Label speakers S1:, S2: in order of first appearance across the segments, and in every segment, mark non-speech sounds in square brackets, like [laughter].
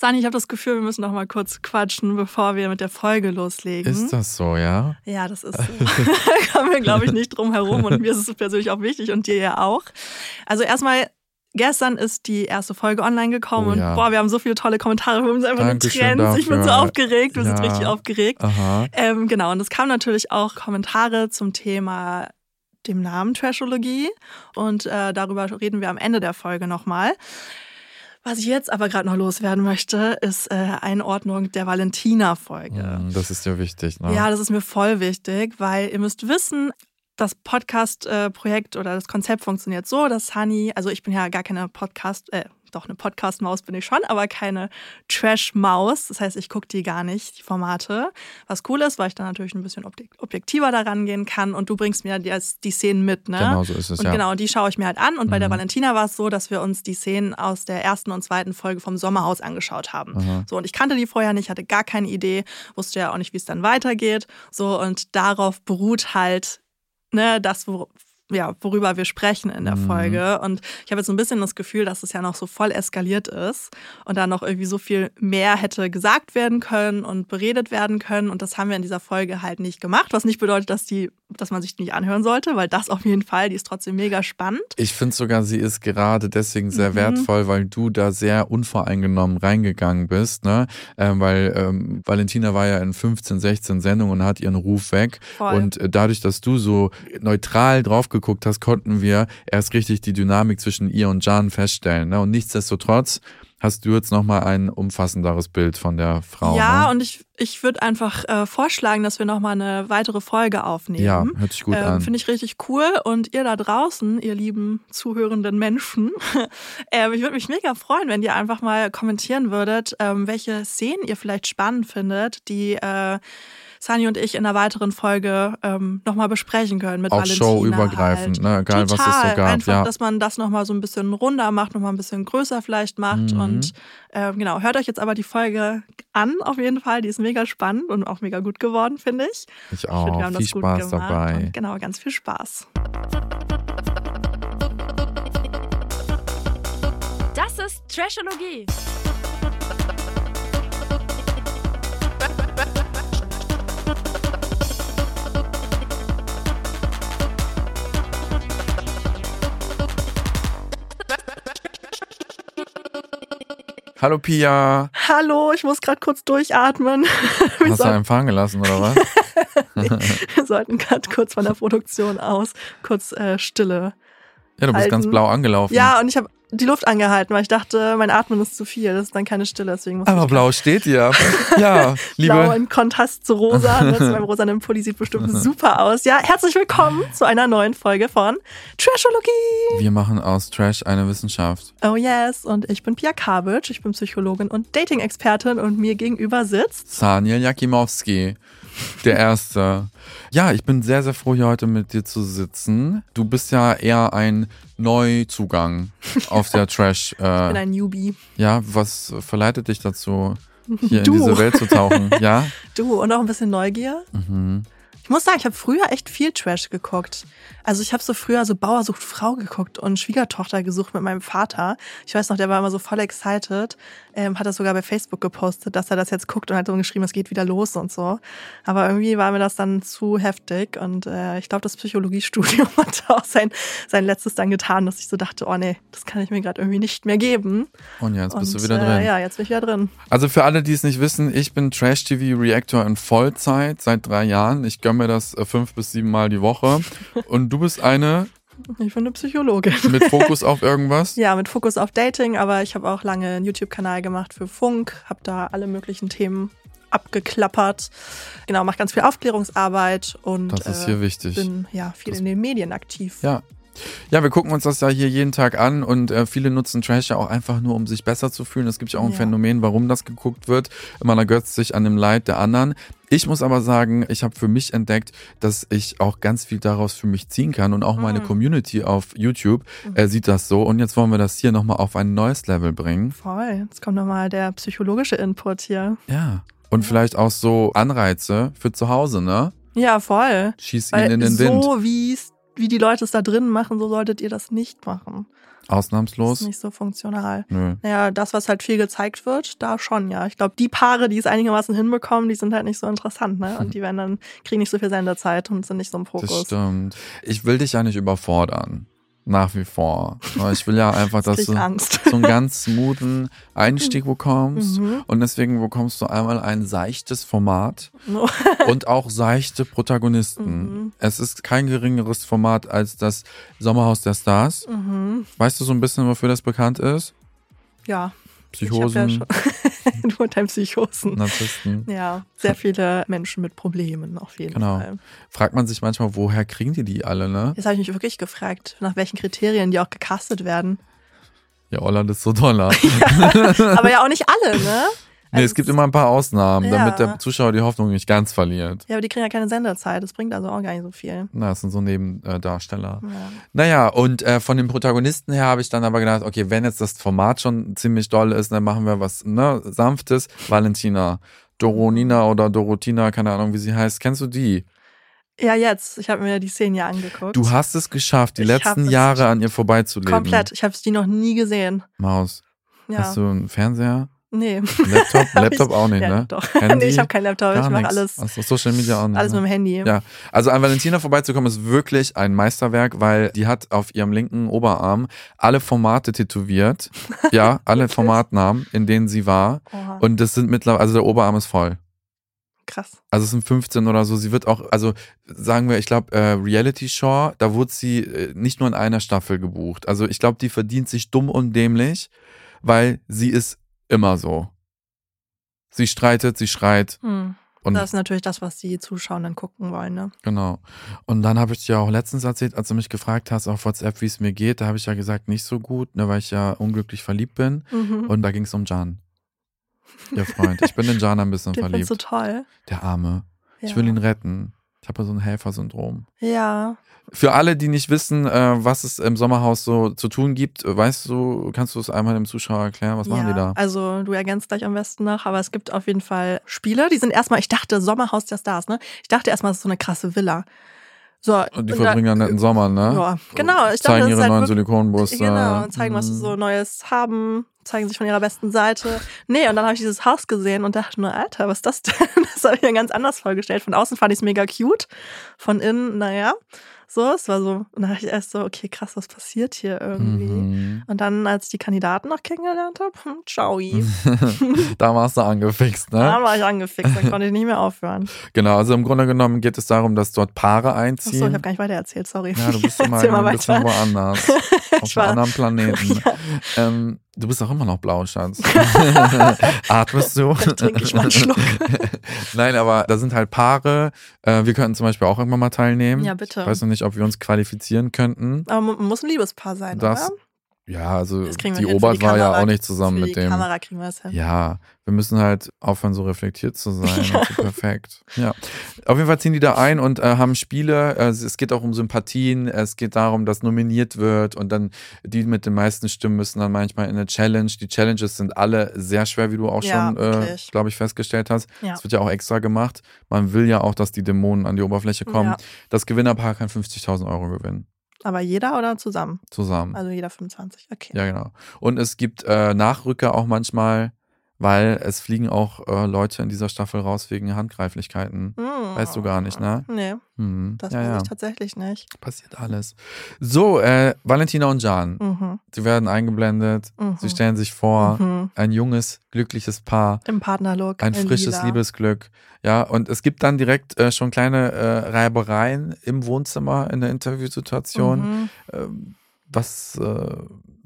S1: Sani, ich habe das Gefühl, wir müssen noch mal kurz quatschen, bevor wir mit der Folge loslegen.
S2: Ist das so, ja?
S1: Ja, das ist so. [laughs] da kommen wir, glaube ich, nicht drum herum. Und mir ist es persönlich auch wichtig und dir ja auch. Also erstmal, gestern ist die erste Folge online gekommen
S2: Oh
S1: und
S2: ja.
S1: boah, wir haben so viele tolle Kommentare, wir haben einfach nur Trends. Ich bin so aufgeregt, wir sind
S2: Ja.
S1: richtig aufgeregt. Ähm, genau, und es kamen natürlich auch Kommentare zum Thema dem Namen Trashologie und äh, darüber reden wir am Ende der Folge nochmal. Was ich jetzt aber gerade noch loswerden möchte, ist äh, Einordnung der Valentina-Folge.
S2: Mm, Das ist ja wichtig, ne?
S1: Ja, das ist mir voll wichtig, weil ihr müsst wissen, das Podcast-Projekt oder das Konzept funktioniert so, dass Hani, also ich bin ja gar keine Podcast, äh, doch eine Podcast-Maus bin ich schon, aber keine Trash-Maus. Das heißt, ich gucke die gar nicht, die Formate. Was cool ist, weil ich dann natürlich ein bisschen objek- objektiver daran gehen kann und du bringst mir die, die Szenen mit, ne?
S2: Genau so ist es,
S1: Und
S2: ja.
S1: genau, die schaue ich mir halt an. Und bei der
S2: Mhm.
S1: Valentina war es so, dass wir uns die Szenen aus der ersten und zweiten Folge vom Sommerhaus angeschaut haben.
S2: Aha.
S1: So, und ich kannte die vorher nicht, hatte gar keine Idee, wusste ja auch nicht, wie es dann weitergeht. So, und darauf beruht halt, ne, das, wo, ja, worüber wir sprechen in der
S2: Mhm.
S1: Folge. Und ich habe jetzt so ein bisschen das Gefühl, dass es ja noch so voll eskaliert ist und da noch irgendwie so viel mehr hätte gesagt werden können und beredet werden können. Und das haben wir in dieser Folge halt nicht gemacht, was nicht bedeutet, dass die, dass man sich die nicht anhören sollte, weil das auf jeden Fall, die ist trotzdem mega spannend.
S2: Ich finde sogar, sie ist gerade deswegen sehr
S1: Mhm.
S2: wertvoll, weil du da sehr unvoreingenommen reingegangen bist, ne? Ähm, weil ähm, Valentina war ja in 15, 16 Sendungen und hat ihren Ruf weg.
S1: Voll.
S2: Und äh, dadurch, dass du so neutral drauf geguckt hast, konnten wir erst richtig die Dynamik zwischen ihr und Jan feststellen. Ne? Und nichtsdestotrotz hast du jetzt nochmal ein umfassenderes Bild von der Frau.
S1: Ja,
S2: ne?
S1: und ich, ich würde einfach äh, vorschlagen, dass wir nochmal eine weitere Folge aufnehmen.
S2: ja, hört sich gut
S1: Ähm,
S2: an.
S1: Finde ich richtig cool. Und ihr da draußen, ihr lieben zuhörenden Menschen, [laughs] äh, ich würde mich mega freuen, wenn ihr einfach mal kommentieren würdet, ähm, welche Szenen ihr vielleicht spannend findet, die äh, Sani und ich in einer weiteren Folge ähm, nochmal besprechen können mit
S2: Auch
S1: Valentina.
S2: showübergreifend,
S1: halt.
S2: ne? Egal, was es so
S1: Total.
S2: gab,
S1: Einfach,
S2: ja.
S1: dass man das nochmal so ein bisschen runder macht, nochmal ein bisschen größer vielleicht macht.
S2: Mhm.
S1: Und ähm, genau, hört euch jetzt aber die Folge an, auf jeden Fall. Die ist mega spannend und auch mega gut geworden, finde ich.
S2: Ich
S1: Ich
S2: auch.
S1: finde, wir haben
S2: Viel
S1: das gut
S2: Spaß
S1: gemacht.
S2: dabei.
S1: Und genau, ganz viel Spaß.
S3: Das ist Trashologie.
S2: Hallo Pia.
S1: Hallo, ich muss gerade kurz durchatmen. [laughs] Wir,
S2: Hast du einen fahren gelassen oder was? [laughs]
S1: wir sollten gerade kurz von der Produktion aus kurz äh, Stille.
S2: Ja, du bist
S1: halten.
S2: ganz blau angelaufen.
S1: Ja, und ich habe die Luft angehalten, weil ich dachte, mein Atmen ist zu viel. Das ist dann keine Stille, deswegen muss
S2: Aber
S1: ich
S2: blau steht dir. [laughs] Ja,
S1: Blau
S2: liebe.
S1: im Kontrast zu rosa. Jetzt meinem rosanen Pulli sieht bestimmt super aus. Ja, herzlich willkommen zu einer neuen Folge von Trashologie.
S2: Wir machen aus Trash eine Wissenschaft.
S1: Oh yes, und ich bin Pia Kabitsch, ich bin Psychologin und Dating-Expertin und mir gegenüber sitzt.
S2: Saniel Jakimowski, der Erste. Ja, ich bin sehr, sehr froh, hier heute mit dir zu sitzen. Du bist ja eher ein Neuzugang [laughs] auf der Trash.
S1: Ich bin
S2: Äh,
S1: ein Newbie.
S2: ja, was verleitet dich dazu, hier
S1: Du.
S2: in diese Welt zu tauchen? Ja? [laughs]
S1: Du und auch ein bisschen Neugier.
S2: Mhm.
S1: Ich muss sagen, ich habe früher echt viel Trash geguckt. Also ich habe so früher so Bauer sucht Frau geguckt und Schwiegertochter gesucht mit meinem Vater. Ich weiß noch, der war immer so voll excited. Ähm, hat das sogar bei Facebook gepostet, dass er das jetzt guckt und hat so geschrieben, es geht wieder los und so. Aber irgendwie war mir das dann zu heftig und äh, ich glaube, das Psychologiestudium [laughs] hat auch sein, sein letztes dann getan, dass ich so dachte, oh nee, das kann ich mir gerade irgendwie nicht mehr geben.
S2: Und jetzt bist
S1: und,
S2: du wieder
S1: äh,
S2: drin.
S1: Ja, jetzt bin ich wieder drin.
S2: Also für alle, die es nicht wissen, ich bin Trash-TV-Reactor in Vollzeit seit drei Jahren. Ich gönne mir das äh, fünf bis sieben Mal die Woche. Und du bist eine
S1: Ich bin eine Psychologin.
S2: mit Fokus auf irgendwas?
S1: Ja, mit Fokus auf Dating, aber ich habe auch lange einen YouTube-Kanal gemacht für Funk, habe da alle möglichen Themen abgeklappert. Genau, mache ganz viel Aufklärungsarbeit und
S2: Das ist
S1: äh,
S2: hier wichtig.
S1: bin ja viel
S2: Das-
S1: in den Medien aktiv.
S2: Ja. Ja, wir gucken uns das ja hier jeden Tag an und äh, viele nutzen Trash ja auch einfach nur, um sich besser zu fühlen. Es gibt ja auch ein
S1: Ja.
S2: Phänomen, warum das geguckt wird. Man ergötzt sich an dem Leid der anderen. Ich muss aber sagen, ich habe für mich entdeckt, dass ich auch ganz viel daraus für mich ziehen kann und auch meine Community auf YouTube äh, sieht das so. Und jetzt wollen wir das hier nochmal auf ein neues Level bringen.
S1: Voll. Jetzt kommt nochmal der psychologische Input hier.
S2: Ja. Und vielleicht auch so Anreize für zu Hause, ne?
S1: Ja, voll.
S2: Schieß ihn
S1: Weil
S2: in den Wind.
S1: so wie's, wie die Leute es da drin machen, so solltet ihr das nicht machen. Das
S2: Ausnahmslos.
S1: ist nicht so funktional.
S2: Nö.
S1: Naja, das, was halt viel gezeigt wird, da schon, ja. Ich glaube, die Paare, die es einigermaßen hinbekommen, die sind halt nicht so interessant, ne? Und die [laughs] werden dann, kriegen nicht so viel Senderzeit und sind nicht so im
S2: Das
S1: Fokus.
S2: stimmt. Ich will dich ja nicht überfordern. Nach wie vor. Ich will ja [laughs] einfach, dass du
S1: Angst.
S2: so einen ganz smoothen Einstieg [laughs] bekommst.
S1: Mhm.
S2: Und deswegen bekommst du einmal ein seichtes Format [laughs] und auch seichte Protagonisten.
S1: Mhm.
S2: Es ist kein geringeres Format als das Sommerhaus der Stars.
S1: Mhm.
S2: Weißt du so ein bisschen, wofür das bekannt ist?
S1: Ja.
S2: Psychosen,
S1: Ich ja schon [laughs] nur dein Psychosen.
S2: Narzissten.
S1: Ja, sehr viele Menschen mit Problemen auf jeden
S2: Genau.
S1: Fall.
S2: Fragt man sich manchmal, woher kriegen die die alle, ne?
S1: Jetzt habe ich mich wirklich gefragt, nach welchen Kriterien die auch gecastet werden.
S2: Ja, Holland ist so doller. [laughs]
S1: Aber ja auch nicht alle, ne?
S2: Nee, es
S1: Also
S2: gibt immer ein paar Ausnahmen,
S1: Ja.
S2: damit der Zuschauer die Hoffnung nicht ganz verliert.
S1: Ja, aber die kriegen ja keine Senderzeit. Das bringt also auch gar nicht so viel.
S2: Na, das sind so Nebendarsteller.
S1: Ja.
S2: Naja, und äh, von den Protagonisten her habe ich dann aber gedacht, okay, wenn jetzt das Format schon ziemlich doll ist, dann machen wir was ne, Sanftes. Valentina, Doronina oder Dorotina, keine Ahnung, wie sie heißt. Kennst du die?
S1: Ja, jetzt. Ich habe mir die Szenen ja angeguckt.
S2: Du hast es geschafft, die
S1: Ich
S2: letzten Jahre an ihr vorbeizuleben.
S1: Komplett. Ich habe die noch nie gesehen.
S2: Maus.
S1: Ja.
S2: Hast du einen Fernseher?
S1: Nee.
S2: Laptop? [laughs] Laptop auch nicht,
S1: ja,
S2: ne?
S1: Doch. [laughs]
S2: Handy?
S1: nee, ich habe keinen Laptop.
S2: Gar
S1: ich mache alles,
S2: Achso, Social Media auch nicht.
S1: alles
S2: ne?
S1: mit dem Handy.
S2: Ja, also an Valentina vorbeizukommen ist wirklich ein Meisterwerk, weil die hat auf ihrem linken Oberarm alle Formate tätowiert. [laughs] Ja, alle? Formatnamen, in denen sie war.
S1: Oha,
S2: Und das sind mittlerweile, also der Oberarm ist voll.
S1: krass.
S2: Also es sind 15 oder so. Sie wird auch, also sagen wir, ich glaube, äh, Reality Show, da wurde sie äh, nicht nur in einer Staffel gebucht. Also ich glaube, die verdient sich dumm und dämlich, weil sie ist immer so. Sie streitet, sie schreit
S1: Hm.
S2: und
S1: Das ist natürlich das, was die Zuschauer dann gucken wollen, ne?
S2: Genau. Und dann habe ich dir auch letztens erzählt, als du mich gefragt hast auf WhatsApp, wie es mir geht, da habe ich ja gesagt, nicht so gut, ne, weil ich ja unglücklich verliebt bin.
S1: Mhm.
S2: Und da ging es um Jan. Ihr Freund. Ich bin in Jan ein bisschen [laughs]
S1: Den
S2: verliebt.
S1: du toll.
S2: Der Arme.
S1: Ja.
S2: Ich will ihn retten. Ich habe ja so ein Helfersyndrom.
S1: Ja.
S2: Für alle, die nicht wissen, äh, was es im Sommerhaus so zu tun gibt, weißt du, kannst du es einmal dem Zuschauer erklären? Was
S1: ja.
S2: machen die da?
S1: Also du ergänzt gleich am besten nach, aber es gibt auf jeden Fall Spiele, die sind erstmal, ich dachte, Sommerhaus der Stars, ne? Ich dachte erstmal, es ist so eine krasse Villa. So,
S2: Und die
S1: und
S2: verbringen einen netten Sommer, ne?
S1: Ja, genau. Ich dachte,
S2: Zeigen
S1: ist
S2: ihre
S1: halt
S2: neuen Silikonbrüste.
S1: Genau, und zeigen, was sie
S2: Mhm.
S1: so Neues haben, zeigen sich von ihrer besten Seite. Nee, und dann habe ich dieses Haus gesehen und dachte nur, Alter, was ist das denn? [laughs] Das habe ich mir ganz anders vorgestellt. Von außen fand ich es mega cute, von innen, naja. So, es war so, und dann dachte ich erst so, okay, krass, was passiert hier irgendwie?
S2: Mhm.
S1: Und dann, als ich die Kandidaten noch kennengelernt habe, hm, ciao. [laughs]
S2: da warst du angefixt, ne?
S1: Da war ich angefixt, dann konnte ich nicht mehr aufhören.
S2: Genau, also im Grunde genommen geht es darum, dass dort Paare
S1: Achso, ich
S2: einziehen.
S1: habe gar nicht weiter erzählt, sorry.
S2: ja, du bist immer [laughs] ein bisschen
S1: weiter.
S2: woanders. auf einem anderen Planeten. ähm, du bist auch immer noch blau, Schatz. [laughs] Atmest du?
S1: Dann trinke ich mal einen Schluck. [laughs]
S2: Nein, aber da sind halt Paare. Äh, wir könnten zum Beispiel auch irgendwann mal teilnehmen.
S1: Ja, bitte.
S2: Ich weiß noch nicht, ob wir uns qualifizieren könnten.
S1: Aber man muss ein Liebespaar sein,
S2: Das,
S1: oder?
S2: Ja, also die Obert war ja auch nicht zusammen mit dem.
S1: Kamera kriegen wir das hin.
S2: Ja, wir müssen halt aufhören, so reflektiert zu sein. [laughs] und so perfekt. Ja. Auf jeden Fall ziehen die da ein und äh, haben Spiele. Äh, es geht auch um Sympathien. Es geht darum, dass nominiert wird und dann die mit den meisten Stimmen müssen dann manchmal in eine Challenge. Die Challenges sind alle sehr schwer, wie du auch
S1: Ja,
S2: schon, äh, glaube ich, festgestellt hast.
S1: Ja.
S2: Das wird ja auch extra gemacht. Man will ja auch, dass die Dämonen an die Oberfläche kommen.
S1: Ja.
S2: Das Gewinnerpaar kann 50.000 Euro gewinnen.
S1: Aber jeder oder zusammen?
S2: Zusammen.
S1: Also jeder 25. Okay.
S2: Ja, genau. Und es gibt äh, Nachrücker auch manchmal, weil es fliegen auch äh, Leute in dieser Staffel raus wegen Handgreiflichkeiten.
S1: Hm.
S2: Weißt du gar nicht, ne?
S1: Nee,
S2: Hm.
S1: das
S2: ja,
S1: weiß
S2: ja.
S1: ich tatsächlich nicht.
S2: Passiert alles. So, äh, Valentina und Jan,
S1: Mhm.
S2: sie werden eingeblendet,
S1: Mhm.
S2: sie stellen sich vor,
S1: Mhm.
S2: ein junges, glückliches Paar,
S1: Im Partnerlook.
S2: ein
S1: in
S2: frisches
S1: lila.
S2: Liebesglück. Ja, und es gibt dann direkt äh, schon kleine äh, Reibereien im Wohnzimmer in der Interviewsituation.
S1: Mhm.
S2: ähm, was, äh,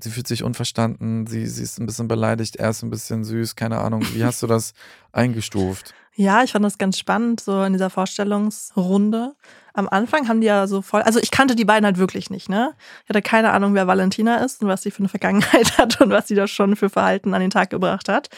S2: sie fühlt sich unverstanden, sie, sie ist ein bisschen beleidigt, er ist ein bisschen süß, keine Ahnung. Wie hast du das [laughs] eingestuft?
S1: Ja, ich fand das ganz spannend, so in dieser Vorstellungsrunde. Am Anfang haben die ja so voll, also ich kannte die beiden halt wirklich nicht, ne? Ich hatte keine Ahnung, wer Valentina ist und was sie für eine Vergangenheit [laughs] hat und was sie da schon für Verhalten an den Tag gebracht hat.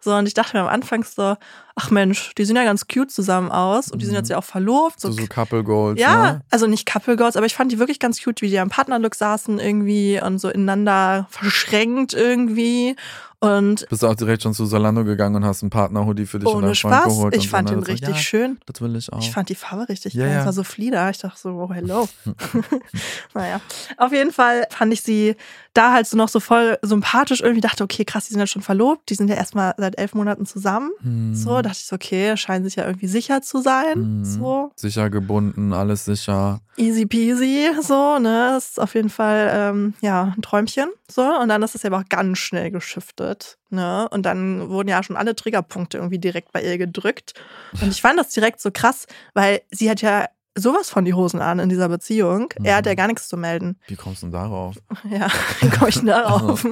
S1: So, und ich dachte mir am Anfang so, ach Mensch, die sehen ja ganz cute zusammen aus und die sind jetzt ja auch verlobt.
S2: So, so Couple Goals.
S1: ja,
S2: Ne?
S1: also nicht Couple Goals, aber ich fand die wirklich ganz cute, wie die am Partnerlook saßen irgendwie und so ineinander verschränkt irgendwie. Und
S2: Bist du auch direkt schon zu Salando gegangen und hast einen Partner-Hoodie für dich und
S1: ohne
S2: deinen Freund
S1: Spaß,
S2: geholt?
S1: ich
S2: und
S1: fand
S2: so, und dann so,
S1: richtig
S2: ja,
S1: schön.
S2: Das will ich auch.
S1: Ich fand die Farbe richtig
S2: Ja,
S1: geil. Es war so Flieder. Ich dachte so, oh, hello. [laughs] [laughs] naja, auf jeden Fall fand ich sie da halt so noch so voll sympathisch. Irgendwie dachte, okay, krass, die sind ja schon verlobt. Die sind ja erstmal seit elf Monaten zusammen.
S2: Hm.
S1: So, dachte ich so, okay, scheinen sich ja irgendwie sicher zu sein.
S2: Mhm.
S1: So,
S2: Sicher gebunden, alles sicher.
S1: Easy peasy. So, ne, das ist auf jeden Fall, ähm, ja, ein Träumchen. So, und dann ist es ja auch ganz schnell geschiftet. Ne? Und dann wurden ja schon alle Triggerpunkte irgendwie direkt bei ihr gedrückt. Und ich fand das direkt so krass, weil sie hat ja sowas von die Hosen an in dieser Beziehung. Er hat ja gar nichts zu melden.
S2: Wie kommst du denn darauf? [laughs]
S1: Ja, [laughs] wie komme ich denn darauf?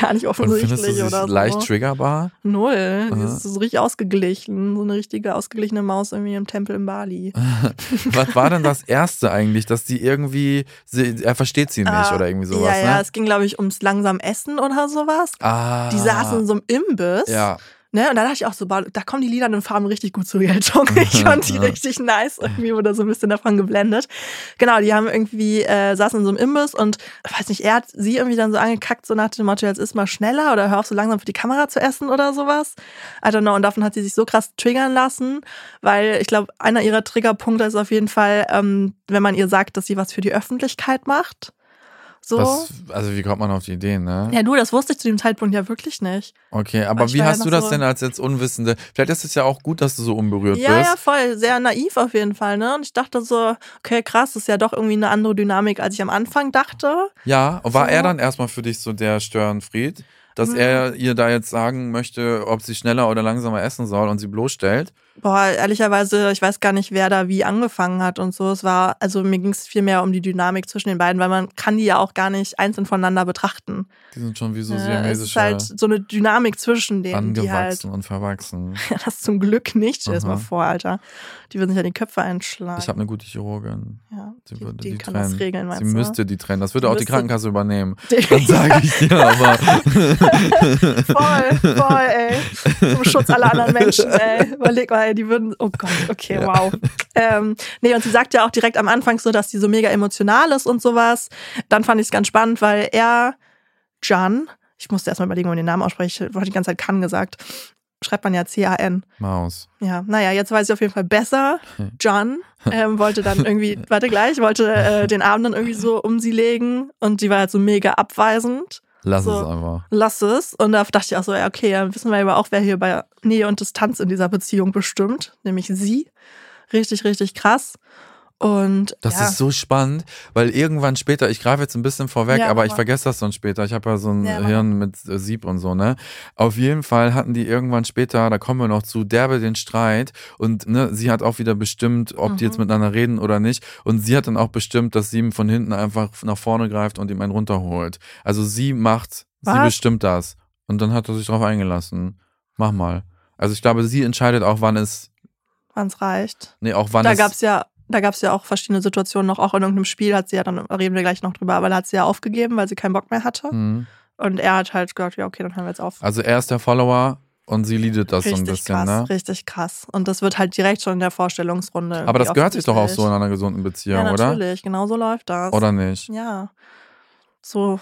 S1: Gar nicht
S2: Und
S1: offensichtlich
S2: findest du
S1: oder so.
S2: leicht triggerbar?
S1: Null. Die ist so richtig ausgeglichen. So eine richtige ausgeglichene Maus irgendwie im Tempel in Bali. [laughs]
S2: Was war denn das Erste eigentlich, dass die irgendwie, sie, er versteht sie nicht
S1: Ah,
S2: oder irgendwie sowas,
S1: Ja, ja,
S2: ne?
S1: es ging, glaube ich, ums langsam Essen oder sowas.
S2: Ah.
S1: Die saßen in so einem Imbiss.
S2: Ja,
S1: Ne? Und da dachte ich auch so, da kommen die lilanen Farben richtig gut zur Geltung. Ich [laughs] fand die richtig nice. Irgendwie wurde so ein bisschen davon geblendet. Genau, die haben irgendwie, äh, saßen in so einem Imbiss und, weiß nicht, er hat sie irgendwie dann so angekackt, so nach dem Motto, jetzt ist mal schneller oder hör auf so langsam für die Kamera zu essen oder sowas. I don't know. Und davon hat sie sich so krass triggern lassen, weil ich glaube, einer ihrer Triggerpunkte ist auf jeden Fall, ähm, wenn man ihr sagt, dass sie was für die Öffentlichkeit macht. So.
S2: was, also wie kommt man auf die Idee, ne?
S1: Ja, du, das wusste ich zu dem Zeitpunkt ja wirklich nicht.
S2: Okay, aber wie
S1: war ja
S2: hast du das
S1: so-
S2: denn als jetzt Unwissende? Vielleicht ist es ja auch gut, dass du so unberührt
S1: Ja,
S2: bist.
S1: ja, voll. Sehr naiv auf jeden Fall, ne? Und ich dachte so, okay, krass, das ist ja doch irgendwie eine andere Dynamik, als ich am Anfang dachte.
S2: Ja, war
S1: So.
S2: er dann erstmal für dich so der Störenfried, dass
S1: Mhm.
S2: er ihr da jetzt sagen möchte, ob sie schneller oder langsamer essen soll und sie bloßstellt?
S1: Boah, ehrlicherweise, ich weiß gar nicht, wer da wie angefangen hat und so. Es war, also mir ging es viel mehr um die Dynamik zwischen den beiden, weil man kann die ja auch gar nicht einzeln voneinander betrachten.
S2: Die sind schon wie so
S1: Äh, es ist
S2: siamesische
S1: halt so eine Dynamik zwischen denen, die halt,
S2: angewachsen und verwachsen. [laughs]
S1: ja, das zum Glück nicht. Stell dir das mal vor, Alter. Die würden sich ja die Köpfe einschlagen.
S2: Ich habe eine gute Chirurgin.
S1: ja,
S2: Sie
S1: die,
S2: würde
S1: die
S2: die,
S1: kann
S2: trennen.
S1: das regeln, meinst
S2: sie
S1: du?
S2: müsste die trennen. Das würde auch die Krankenkasse übernehmen.
S1: Die- [laughs]
S2: Dann sage ich dir aber. [laughs]
S1: Voll, voll, ey. Zum Schutz aller anderen Menschen, ey. Überleg mal, ey, die würden, oh Gott, okay, wow. Ähm, nee, und sie sagt ja auch direkt am Anfang so, dass sie so mega emotional ist und sowas. Dann fand ich es ganz spannend, weil er, Can, ich musste erstmal überlegen, wie man den Namen ausspricht, ich habe die ganze Zeit Can gesagt. Schreibt man ja C-A-N.
S2: Maus.
S1: Ja, naja, jetzt weiß ich auf jeden Fall besser. John ähm, wollte dann irgendwie, [laughs] warte gleich, wollte äh, den Arm dann irgendwie so um sie legen und sie war halt so mega abweisend
S2: Lass
S1: So.
S2: es einfach.
S1: lass es. Und da dachte ich auch so, ja, okay, dann wissen wir aber auch, wer hier bei Nähe und Distanz in dieser Beziehung bestimmt, nämlich sie. Richtig, richtig krass. Und
S2: Das
S1: ja,
S2: ist so spannend, weil irgendwann später, ich greife jetzt ein bisschen vorweg,
S1: Ja,
S2: aber ich vergesse das dann später. Ich habe ja so ein
S1: Ja.
S2: Hirn mit äh, Sieb und so, ne? Auf jeden Fall hatten die irgendwann später, da kommen wir noch zu, derbe den Streit und ne, sie hat auch wieder bestimmt, ob die
S1: Mhm.
S2: jetzt miteinander reden oder nicht. Und sie hat dann auch bestimmt, dass sie ihm von hinten einfach nach vorne greift und ihm einen runterholt. Also sie macht, sie
S1: Was?
S2: bestimmt das. Und dann hat er sich drauf eingelassen. Mach mal. Also ich glaube, sie entscheidet auch, wann es,
S1: wann's reicht.
S2: nee, auch wann
S1: Da
S2: es.
S1: gab's ja, da gab's ja auch verschiedene Situationen noch, auch in irgendeinem Spiel hat sie ja dann, reden wir gleich noch drüber, aber da hat sie ja aufgegeben, weil sie keinen Bock mehr hatte.
S2: Mhm.
S1: Und er hat halt gesagt, ja, okay, dann hören wir jetzt auf.
S2: Also er ist der Follower und sie leadet das so ein
S1: richtig
S2: bisschen,
S1: krass,
S2: ne?
S1: richtig krass. Und das wird halt direkt schon in der Vorstellungsrunde.
S2: Aber das gehört sich doch auch so in einer gesunden Beziehung,
S1: Ja,
S2: oder?
S1: natürlich, genau so läuft das.
S2: Oder nicht?
S1: Ja. So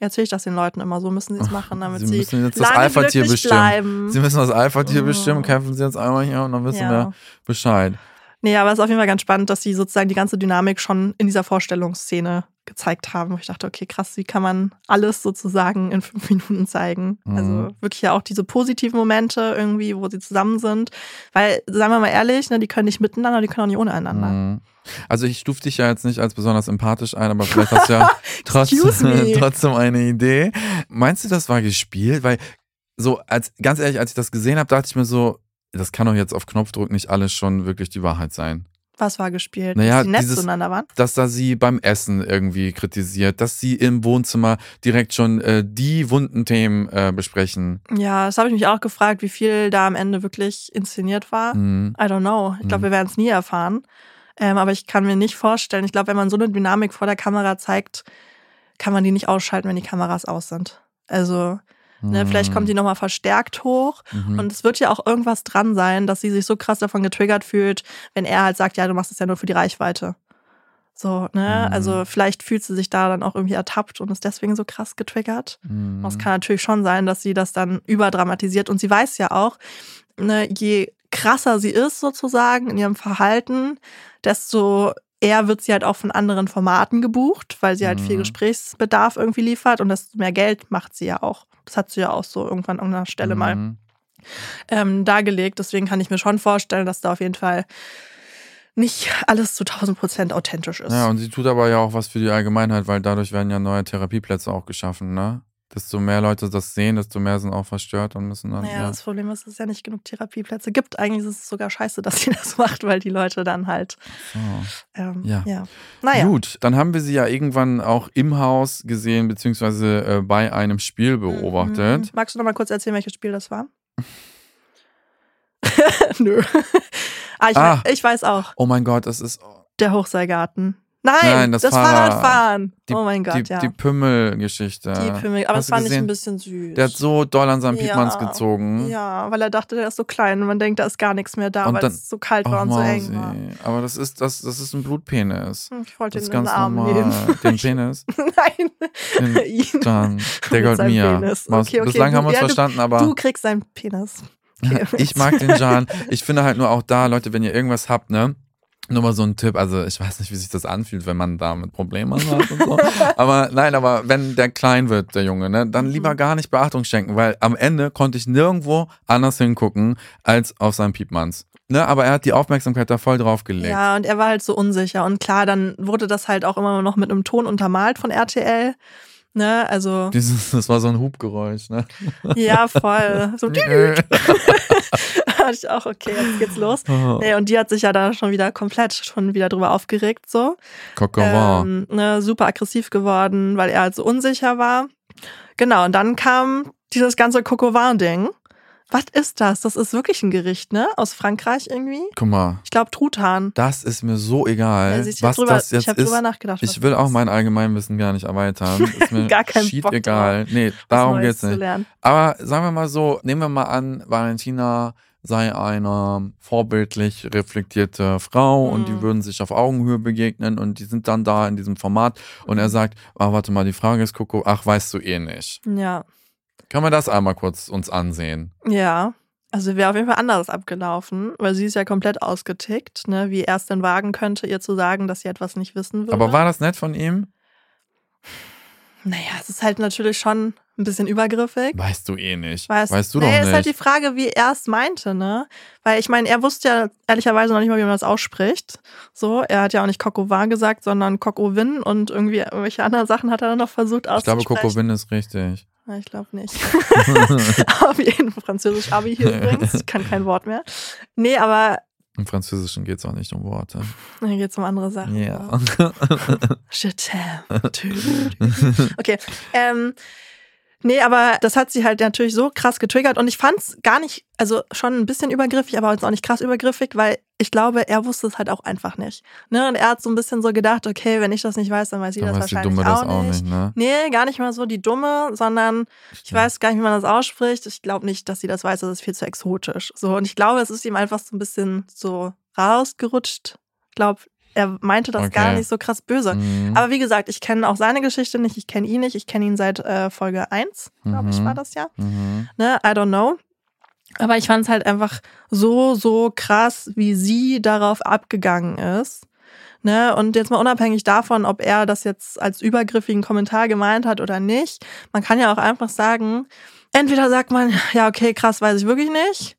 S1: erzähle ich das den Leuten immer, so müssen sie es machen, damit
S2: Sie
S1: sie,
S2: müssen das Alpha-Tier bestimmen.
S1: bleiben.
S2: Sie müssen das Alpha-Tier
S1: Oh.
S2: bestimmen, kämpfen sie jetzt einmal hier und dann wissen
S1: Ja.
S2: wir Bescheid.
S1: Nee, aber es ist auf jeden Fall ganz spannend, dass sie sozusagen die ganze Dynamik schon in dieser Vorstellungsszene gezeigt haben. Wo ich dachte, okay, krass, wie kann man alles sozusagen in fünf [laughs] Minuten zeigen?
S2: Mhm.
S1: Also wirklich ja auch diese positiven Momente irgendwie, wo sie zusammen sind. Weil, sagen wir mal ehrlich, ne, die können nicht miteinander, die können auch nicht ohne einander.
S2: Mhm. Also ich stufe dich ja jetzt nicht als besonders empathisch ein, aber vielleicht hast du ja [laughs] trotzdem, [laughs] trotzdem eine Idee. Meinst du, das war gespielt? Weil so, als ganz ehrlich, als ich das gesehen habe, dachte ich mir so, das kann doch jetzt auf Knopfdruck nicht alles schon wirklich die Wahrheit sein.
S1: Was war gespielt?
S2: Naja,
S1: dass die nett
S2: dieses-
S1: zueinander waren?
S2: dass da sie beim Essen irgendwie kritisiert, dass sie im Wohnzimmer direkt schon äh, die wunden Themen äh, besprechen.
S1: Ja, das habe ich mich auch gefragt, wie viel da am Ende wirklich inszeniert war.
S2: Mhm.
S1: I don't know. Ich glaube,
S2: Mhm.
S1: wir werden es nie erfahren. Ähm, aber ich kann mir nicht vorstellen, ich glaube, wenn man so eine Dynamik vor der Kamera zeigt, kann man die nicht ausschalten, wenn die Kameras aus sind. Also, ne, vielleicht kommt die nochmal verstärkt hoch.
S2: Mhm.
S1: Und es wird ja auch irgendwas dran sein, dass sie sich so krass davon getriggert fühlt, wenn er halt sagt, ja, du machst es ja nur für die Reichweite. So, ne?
S2: Mhm.
S1: Also vielleicht fühlt sie sich da dann auch irgendwie ertappt und ist deswegen so krass getriggert.
S2: Mhm.
S1: Es kann natürlich schon sein, dass sie das dann überdramatisiert und sie weiß ja auch, ne, je krasser sie ist sozusagen in ihrem Verhalten, desto eher wird sie halt auch von anderen Formaten gebucht, weil sie halt viel
S2: Mhm.
S1: Gesprächsbedarf irgendwie liefert und desto mehr Geld macht sie ja auch. Das hat sie ja auch so irgendwann an einer Stelle mal
S2: Mhm.
S1: ähm, dargelegt. Deswegen kann ich mir schon vorstellen, dass da auf jeden Fall nicht alles zu 1000 Prozent authentisch ist.
S2: Ja, und sie tut aber ja auch was für die Allgemeinheit, weil dadurch werden ja neue Therapieplätze auch geschaffen, ne? Desto mehr Leute das sehen, desto mehr sind auch verstört und müssen dann.
S1: Naja,
S2: ja.
S1: das Problem ist, dass es ja nicht genug Therapieplätze gibt. Eigentlich ist es sogar scheiße, dass sie [laughs] das macht, weil die Leute dann halt.
S2: So.
S1: Ähm,
S2: Ja.
S1: ja. Naja.
S2: Gut, dann haben wir sie ja irgendwann auch im Haus gesehen, beziehungsweise äh, bei einem Spiel
S1: Mhm.
S2: beobachtet.
S1: Magst du noch mal kurz erzählen, welches Spiel das war? [laughs] [laughs] Nö. ah, ich,
S2: Ah.
S1: Weiß, ich weiß auch.
S2: Oh mein Gott, das ist
S1: Der Hochseilgarten. Nein,
S2: Nein, das
S1: das,
S2: Fahrrad.
S1: Fahrradfahren.
S2: die,
S1: oh mein Gott,
S2: die,
S1: ja.
S2: die Pümmelgeschichte.
S1: Die Pimmel. Aber
S2: Hast
S1: das fand ich
S2: gesehen?
S1: ein bisschen süß.
S2: Der hat so doll an seinem
S1: Ja.
S2: Piepmanns gezogen.
S1: Ja, weil er dachte, der ist so klein und man denkt, da ist gar nichts mehr da,
S2: Und
S1: weil
S2: dann-
S1: es so kalt war und so eng war.
S2: Aber das ist, das, das ist ein Blutpenis.
S1: Hm, Ich wollte
S2: Das
S1: ihn
S2: ist
S1: in den
S2: ganz
S1: Arm
S2: normal.
S1: nehmen.
S2: Den [laughs] Penis. [laughs]
S1: Nein,
S2: Den [laughs]
S1: ihn.
S2: John. Der gehört mir.
S1: Okay, okay,
S2: Bislang
S1: du-
S2: haben wir uns
S1: ja,
S2: verstanden, aber
S1: Du kriegst seinen Penis. Okay.
S2: ich mag den Jan. Ich finde halt nur auch da, Leute, wenn ihr irgendwas habt, ne? Nur mal so ein Tipp, also ich weiß nicht, wie sich das anfühlt, wenn man da mit Problemen hat und so. [laughs] aber nein, aber wenn der klein wird, der Junge, ne, dann lieber
S1: Mhm.
S2: gar nicht Beachtung schenken, weil am Ende konnte ich nirgendwo anders hingucken als auf seinen Piepmanns. Ne, aber er hat die Aufmerksamkeit da voll drauf gelegt.
S1: Ja, und er war halt so unsicher. Und klar, dann wurde das halt auch immer noch mit einem Ton untermalt von RTL. Ne, also,
S2: Dieses, das war so ein Hubgeräusch, ne?
S1: ja, voll. So, [laughs] dachte [laughs] ich auch, okay, jetzt geht's los.
S2: Oh.
S1: Nee, und die hat sich ja da schon wieder komplett schon wieder drüber aufgeregt, so. Ähm, ne, super aggressiv geworden, weil er halt so unsicher war. Genau, und dann kam dieses ganze Cocovan-Ding. Was ist das? Das ist wirklich ein Gericht, ne? Aus Frankreich irgendwie.
S2: Guck mal,
S1: Ich glaube Truthahn.
S2: das ist mir so egal,
S1: du, ich
S2: was
S1: drüber,
S2: das jetzt
S1: ich
S2: ist.
S1: drüber nachgedacht.
S2: Ich will auch mein Allgemeinwissen gar nicht erweitern. [laughs] Ist mir
S1: Gar
S2: shit
S1: Bock
S2: egal. Nee,
S1: was
S2: darum geht's nicht. Aber sagen wir mal so, nehmen wir mal an, Valentina sei eine vorbildlich reflektierte Frau und die
S1: Mhm.
S2: würden sich auf Augenhöhe begegnen und die sind dann da in diesem Format und er sagt, ah, warte mal, die Frage ist, Coco, ach, weißt du eh nicht.
S1: Ja,
S2: Können wir das einmal kurz uns ansehen?
S1: ja. Also wäre auf jeden Fall anderes abgelaufen, weil sie ist ja komplett ausgetickt, ne? Wie er es denn wagen könnte, ihr zu sagen, dass sie etwas nicht wissen würde.
S2: Aber war das nett von ihm?
S1: naja, es ist halt natürlich schon ein bisschen übergriffig.
S2: Weißt du eh nicht.
S1: Weißt,
S2: weißt du
S1: nee,
S2: doch
S1: ist halt die
S2: nicht.
S1: Frage, wie er es meinte, ne? Weil ich meine, er wusste ja ehrlicherweise noch nicht mal, wie man das ausspricht. So, er hat ja auch nicht Cocovan gesagt, sondern Cocovin und irgendwie irgendwelche anderen Sachen hat er dann noch versucht
S2: ich glaube,
S1: auszusprechen.
S2: Coco Win ist richtig.
S1: Ich glaube nicht. [laughs] [laughs] Auf jeden Fall Französisch Abi hier übrigens. Ich kann kein Wort mehr. Nee, aber
S2: Im Französischen geht es auch nicht um Worte.
S1: hier geht es um andere Sachen.
S2: Ja. [laughs]
S1: Je t'aime. Okay. Ähm, nee, aber das hat sie halt natürlich so krass getriggert und ich fand's gar nicht, also schon ein bisschen übergriffig, aber jetzt auch nicht krass übergriffig, weil ich glaube, er wusste es halt auch einfach nicht. Ne? Und er hat so ein bisschen so gedacht, okay, wenn ich das nicht weiß, dann weiß sie das
S2: weiß die
S1: wahrscheinlich
S2: Dumme das
S1: auch
S2: auch
S1: nicht.
S2: nicht, ne?
S1: Nee, gar nicht mal so die Dumme, sondern ich weiß gar nicht, wie man das ausspricht. Ich glaube nicht, dass sie das weiß, das ist viel zu exotisch. So, und ich glaube, es ist ihm einfach so ein bisschen so rausgerutscht. Ich glaube, er meinte das gar
S2: Okay.
S1: nicht so krass böse.
S2: Mhm.
S1: Aber wie gesagt, ich kenne auch seine Geschichte nicht, ich kenne ihn nicht, ich kenne ihn seit äh, Folge 1, glaube ich,
S2: Mhm.
S1: war das ja.
S2: Mhm.
S1: Ne? I don't know. Aber ich fand es halt einfach so, so krass, wie sie darauf abgegangen ist. Ne? Und jetzt mal unabhängig davon, ob er das jetzt als übergriffigen Kommentar gemeint hat oder nicht, man kann ja auch einfach sagen, entweder sagt man, ja, okay, krass, weiß ich wirklich nicht.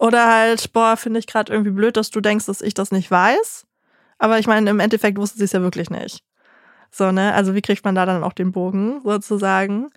S1: Oder halt, boah, finde ich gerade irgendwie blöd, dass du denkst, dass ich das nicht weiß. Aber ich meine, im Endeffekt wusste sie es ja wirklich nicht. So, ne? Also wie kriegt man da dann auch den Bogen sozusagen?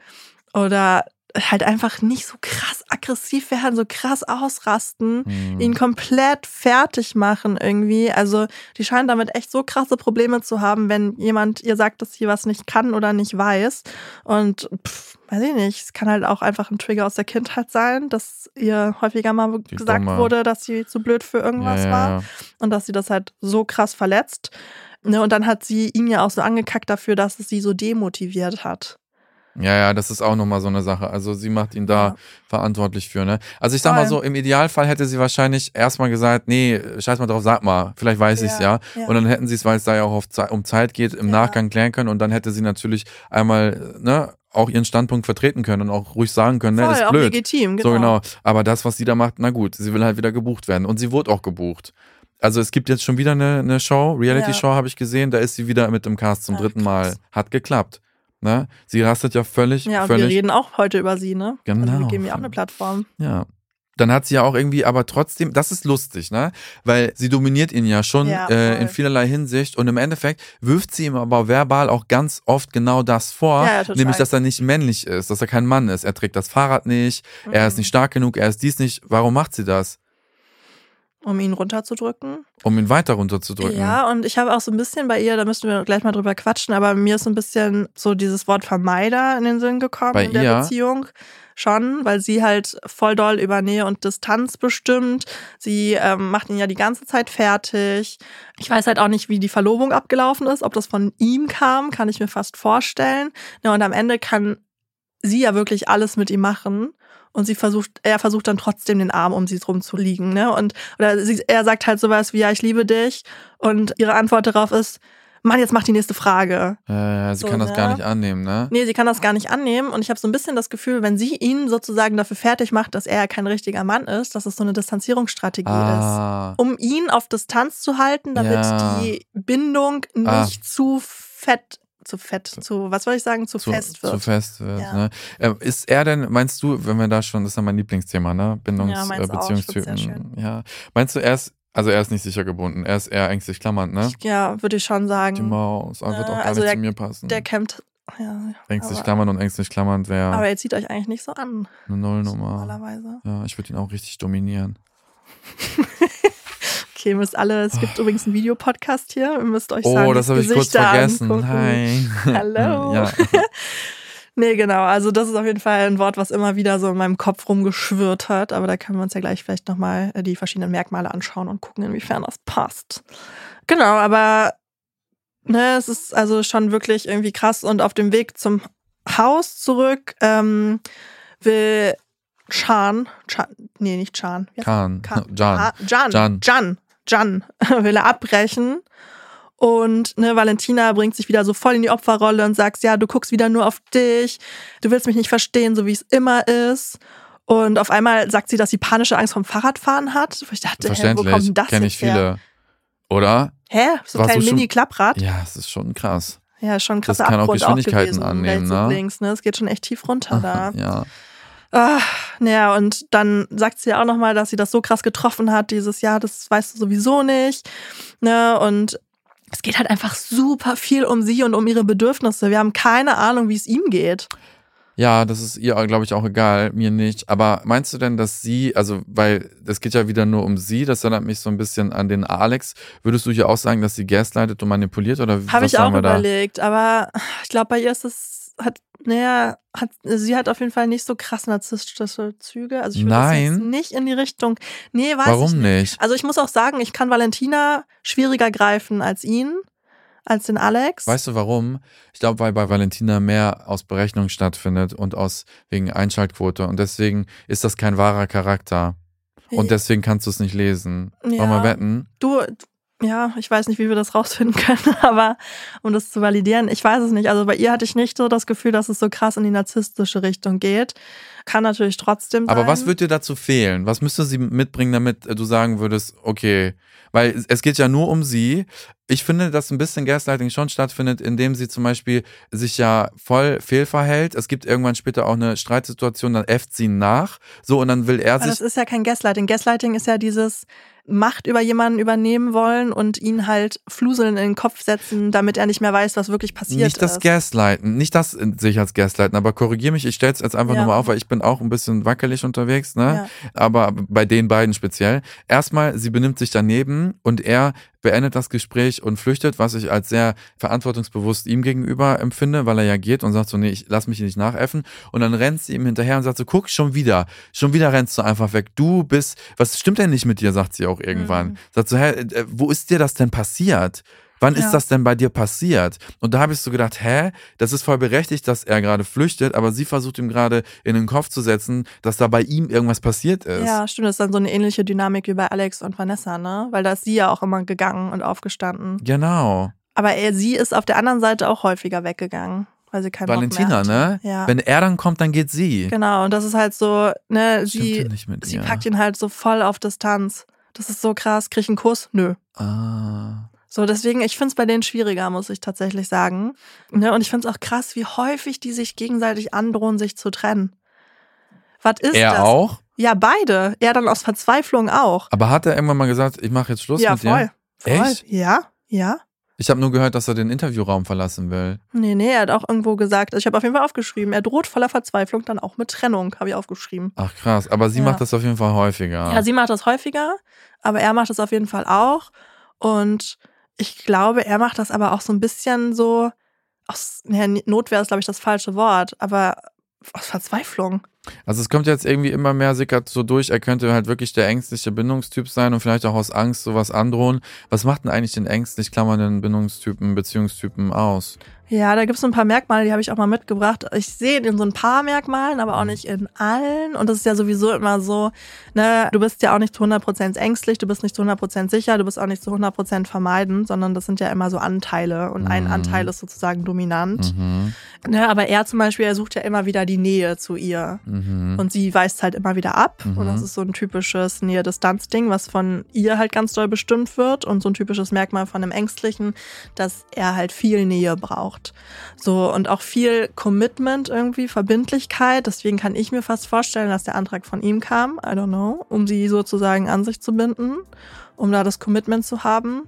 S1: Oder halt einfach nicht so krass aggressiv werden, so krass ausrasten,
S2: Hm.
S1: ihn komplett fertig machen irgendwie. Also die scheinen damit echt so krasse Probleme zu haben, wenn jemand ihr sagt, dass sie was nicht kann oder nicht weiß. Und pff, weiß ich nicht, es kann halt auch einfach ein Trigger aus der Kindheit sein, dass ihr häufiger mal
S2: Die
S1: gesagt
S2: Dumme.
S1: wurde, dass sie zu blöd für irgendwas
S2: ja,
S1: war und dass sie das halt so krass verletzt. Ne, und dann hat sie ihn ja auch so angekackt dafür, dass es sie so demotiviert hat.
S2: Ja, ja, das ist auch nochmal so eine Sache. Also sie macht ihn da
S1: Ja.
S2: verantwortlich für, ne? Also ich sag mal so, im Idealfall hätte sie wahrscheinlich erstmal gesagt, nee, scheiß mal drauf, sag mal, vielleicht weiß ich's ja.
S1: Ja, ja.
S2: Und dann hätten sie es, weil es da ja auch um Zeit geht, im
S1: Ja.
S2: Nachgang klären können und dann hätte sie natürlich einmal, ne, auch ihren Standpunkt vertreten können und auch ruhig sagen können, ne,
S1: Voll,
S2: ist
S1: auch
S2: blöd.
S1: legitim, genau.
S2: So genau. Aber das, was sie da macht, na gut, sie will halt wieder gebucht werden. Und sie wurde auch gebucht. Also es gibt jetzt schon wieder eine, eine Show, Reality-Show habe ich gesehen, da ist sie wieder mit dem Cast zum
S1: Ach,
S2: dritten Mal. Hat geklappt. Ne? Sie rastet ja völlig,
S1: Ja, und wir
S2: völlig.
S1: reden auch heute über sie, ne? Also
S2: Genau.
S1: wir geben ihr auch eine Plattform.
S2: Ja. Dann hat sie ja auch irgendwie, aber trotzdem, das ist lustig, ne? Weil sie dominiert ihn ja schon
S1: Ja,
S2: äh, in vielerlei Hinsicht und im Endeffekt wirft sie ihm aber verbal auch ganz oft genau das vor,
S1: Ja, ja,
S2: nämlich, dass er nicht männlich ist, dass er kein Mann ist. Er trägt das Fahrrad nicht, er
S1: Mhm.
S2: ist nicht stark genug, er ist dies nicht. Warum macht sie das?
S1: Um ihn runterzudrücken.
S2: Um ihn weiter runterzudrücken.
S1: Ja, und ich habe auch so ein bisschen bei ihr, da müssen wir gleich mal drüber quatschen, aber mir ist so ein bisschen so dieses Wort Vermeider in den Sinn gekommen
S2: Bei
S1: in der
S2: ihr?
S1: Beziehung. Schon, weil sie halt voll doll über Nähe und Distanz bestimmt. Sie ähm, macht ihn ja die ganze Zeit fertig. Ich weiß halt auch nicht, wie die Verlobung abgelaufen ist. Ob das von ihm kam, kann ich mir fast vorstellen. Ja, und am Ende kann sie ja wirklich alles mit ihm machen. Und sie versucht, er versucht dann trotzdem den Arm um sie drum zu liegen, ne? Und oder sie, er sagt halt sowas wie, ja, ich liebe dich. Und ihre Antwort darauf ist, Mann, jetzt mach die nächste Frage.
S2: Äh, sie
S1: So,
S2: kann das
S1: ne?
S2: gar nicht annehmen, ne?
S1: Nee, sie kann das gar nicht annehmen. Und ich habe so ein bisschen das Gefühl, wenn sie ihn sozusagen dafür fertig macht, dass er kein richtiger Mann ist, dass es so eine Distanzierungsstrategie ist.
S2: Ah,
S1: Um ihn auf Distanz zu halten, damit
S2: Ja.
S1: die Bindung nicht
S2: Ah.
S1: zu fett, zu fett, zu, was soll ich sagen, zu,
S2: zu,
S1: fest wird.
S2: zu fest wird.
S1: Ja.
S2: Ne? Ähm, ist er denn, meinst du, wenn wir da schon, das ist ja mein Lieblingsthema, ne? Bindungs-,
S1: Ja,
S2: äh, Beziehungstypen. Ja. Meinst du, er ist, also er ist nicht sicher gebunden, er ist eher ängstlich klammernd, ne?
S1: Ja, würde ich schon
S2: Die
S1: sagen.
S2: Maus, aber wird auch
S1: Äh,
S2: gar
S1: also
S2: nicht
S1: der-
S2: zu mir passen.
S1: Der kämpft. Ja,
S2: ängstlich
S1: aber,
S2: klammernd und ängstlich klammernd wäre
S1: aber er zieht euch eigentlich nicht so an,
S2: eine Nullnummer.
S1: normalerweise.
S2: Ja, ich würde ihn auch richtig dominieren. [laughs]
S1: Okay, ihr müsst alle, es gibt übrigens einen Videopodcast hier, ihr müsst euch
S2: Oh,
S1: Sanis
S2: das habe ich kurz vergessen.
S1: angucken.
S2: Hi. [laughs] [laughs]
S1: Hallo.
S2: ja. [laughs]
S1: Nee, genau. Also das ist auf jeden Fall ein Wort, was immer wieder so in meinem Kopf rumgeschwirrt hat. Aber da können wir uns ja gleich vielleicht nochmal die verschiedenen Merkmale anschauen und gucken, inwiefern das passt. Genau, aber ne, es ist also schon wirklich irgendwie krass. Und auf dem Weg zum Haus zurück ähm, will Chan, Chan, nee, nicht Chan.
S2: Khan.
S1: Ka-
S2: Jan.
S1: Jan.
S2: Jan.
S1: Jan. Jan [laughs] will er abbrechen. Und ne, Valentina bringt sich wieder so voll in die Opferrolle und sagt, ja, du guckst wieder nur auf dich, du willst mich nicht verstehen, so wie es immer ist. Und auf einmal sagt sie, dass sie panische Angst vom Fahrradfahren hat. Ich dachte, hä, wo kommt denn das
S2: Kenne ich
S1: jetzt her?
S2: viele. Oder?
S1: Hä? So ein kleines Mini-Klapprad?
S2: Ja, es ist schon krass.
S1: Ja, schon
S2: Das
S1: krasser
S2: kann auch
S1: Abgrund
S2: Geschwindigkeiten
S1: gewesen,
S2: annehmen, ne?
S1: links, ne? Es geht schon echt tief runter da.
S2: Ja.
S1: Ah, naja, und dann sagt sie ja auch nochmal, dass sie das so krass getroffen hat, dieses Jahr, das weißt du sowieso nicht. Ne? Und es geht halt einfach super viel um sie und um ihre Bedürfnisse. Wir haben keine Ahnung, wie es ihm geht.
S2: Ja, das ist ihr, glaube ich, auch egal, mir nicht. Aber meinst du denn, dass sie, also, weil es geht ja wieder nur um sie, das erinnert mich so ein bisschen an den Alex. Würdest du hier auch sagen, dass sie gaslightet und manipuliert oder
S1: Habe ich auch überlegt. Aber ich glaube, bei ihr ist es, hat, naja, hat, sie hat auf jeden Fall nicht so krass narzisstische Züge. Also ich würde
S2: Nein.
S1: jetzt nicht in die Richtung. Nee, weiß ich
S2: Warum
S1: nicht.
S2: nicht?
S1: Also ich muss auch sagen, ich kann Valentina schwieriger greifen als ihn, als den Alex.
S2: Weißt du warum? Ich glaube, weil bei Valentina mehr aus Berechnung stattfindet und aus wegen Einschaltquote und deswegen ist das kein wahrer Charakter. Und deswegen kannst du es nicht lesen. Wollen wir
S1: Ja.
S2: wetten?
S1: Du, ja, ich weiß nicht, wie wir das rausfinden [laughs] können, aber um das zu validieren, ich weiß es nicht. Also bei ihr hatte ich nicht so das Gefühl, dass es so krass in die narzisstische Richtung geht. Kann natürlich trotzdem sein.
S2: Aber was wird dir dazu fehlen? Was müsste sie mitbringen, damit du sagen würdest, okay, weil es geht ja nur um sie. Ich finde, dass ein bisschen Gaslighting schon stattfindet, indem sie zum Beispiel sich ja voll fehlverhält. Es gibt irgendwann später auch eine Streitsituation, dann äfft sie nach. So, und dann will er
S1: Aber das
S2: sich.
S1: ist ja kein Gaslighting. Gaslighting ist ja dieses, Macht über jemanden übernehmen wollen und ihn halt Fluseln in den Kopf setzen, damit er nicht mehr weiß, was wirklich passiert
S2: Nicht das
S1: ist.
S2: Gaslighten, nicht das in sich als Gaslighten, aber korrigier mich, ich stell's jetzt einfach
S1: Ja.
S2: nochmal auf, weil ich bin auch ein bisschen wackelig unterwegs, ne?
S1: Ja.
S2: Aber bei den beiden speziell. Erstmal, sie benimmt sich daneben und er beendet das Gespräch und flüchtet, was ich als sehr verantwortungsbewusst ihm gegenüber empfinde, weil er ja geht und sagt so, nee, ich lass mich nicht nachäffen. Und dann rennt sie ihm hinterher und sagt so, guck, schon wieder, schon wieder rennst du einfach weg. Du bist, was stimmt denn nicht mit dir, sagt sie auch irgendwann.
S1: Mhm.
S2: Sagt so, hä, äh, wo ist dir das denn passiert? Wann ist
S1: Ja.
S2: das denn bei dir passiert? Und da habe ich so gedacht, hä, das ist voll berechtigt, dass er gerade flüchtet, aber sie versucht ihm gerade in den Kopf zu setzen, dass da bei ihm irgendwas passiert ist.
S1: Ja, stimmt. Das ist dann so eine ähnliche Dynamik wie bei Alex und Vanessa, ne? Weil da ist sie ja auch immer gegangen und aufgestanden.
S2: Genau.
S1: Aber er, sie ist auf der anderen Seite auch häufiger weggegangen, weil sie keinen
S2: Valentina,
S1: Bock mehr
S2: ne?
S1: Ja.
S2: Wenn er dann kommt, dann geht sie.
S1: Genau, und das ist halt so, ne, sie,
S2: ja nicht mit
S1: sie packt ihn halt so voll auf Distanz. Das ist so krass. Krieg ich einen Kuss? Nö.
S2: Ah.
S1: So, deswegen, ich find's bei denen schwieriger, muss ich tatsächlich sagen. Ne, und ich find's auch krass, wie häufig die sich gegenseitig androhen, sich zu trennen. Was ist
S2: Er
S1: das?
S2: auch?
S1: Ja, beide. Er dann aus Verzweiflung auch.
S2: Aber hat er irgendwann mal gesagt, ich mache jetzt Schluss
S1: ja,
S2: mit dir?
S1: voll. voll.
S2: Echt?
S1: Ja, ja.
S2: Ich habe nur gehört, dass er den Interviewraum verlassen will.
S1: Nee, nee, er hat auch irgendwo gesagt, ich habe auf jeden Fall aufgeschrieben, er droht voller Verzweiflung dann auch mit Trennung, habe ich aufgeschrieben.
S2: Ach krass, aber sie
S1: Ja.
S2: macht das auf jeden Fall häufiger.
S1: Ja, sie macht das häufiger, aber er macht das auf jeden Fall auch. Und ich glaube, er macht das aber auch so ein bisschen so aus, ja, Notwehr ist, glaube ich, das falsche Wort, aber aus Verzweiflung.
S2: Also es kommt jetzt irgendwie immer mehr, sickert so durch, er könnte halt wirklich der ängstliche Bindungstyp sein und vielleicht auch aus Angst sowas androhen. Was macht denn eigentlich den ängstlich klammernden Bindungstypen, Beziehungstypen aus?
S1: Ja, da gibt es so ein paar Merkmale, die habe ich auch mal mitgebracht. Ich sehe in so ein paar Merkmalen, aber
S2: Mhm.
S1: auch nicht in allen. Und das ist ja sowieso immer so, ne, du bist ja auch nicht zu 100% ängstlich, du bist nicht zu 100% sicher, du bist auch nicht zu 100% vermeiden, sondern das sind ja immer so Anteile. Und ein
S2: Mhm.
S1: Anteil ist sozusagen dominant.
S2: Mhm.
S1: Ne, aber er zum Beispiel, er sucht ja immer wieder die Nähe zu ihr.
S2: Mhm.
S1: Und sie weist halt immer wieder ab. Und
S2: Mhm.
S1: das ist so ein typisches Nähe-Distanz-Ding, was von ihr halt ganz doll bestimmt wird. Und so ein typisches Merkmal von einem Ängstlichen, dass er halt viel Nähe braucht. So, und auch viel Commitment irgendwie, Verbindlichkeit. Deswegen kann ich mir fast vorstellen, dass der Antrag von ihm kam. I don't know. Um sie sozusagen an sich zu binden. Um da das Commitment zu haben.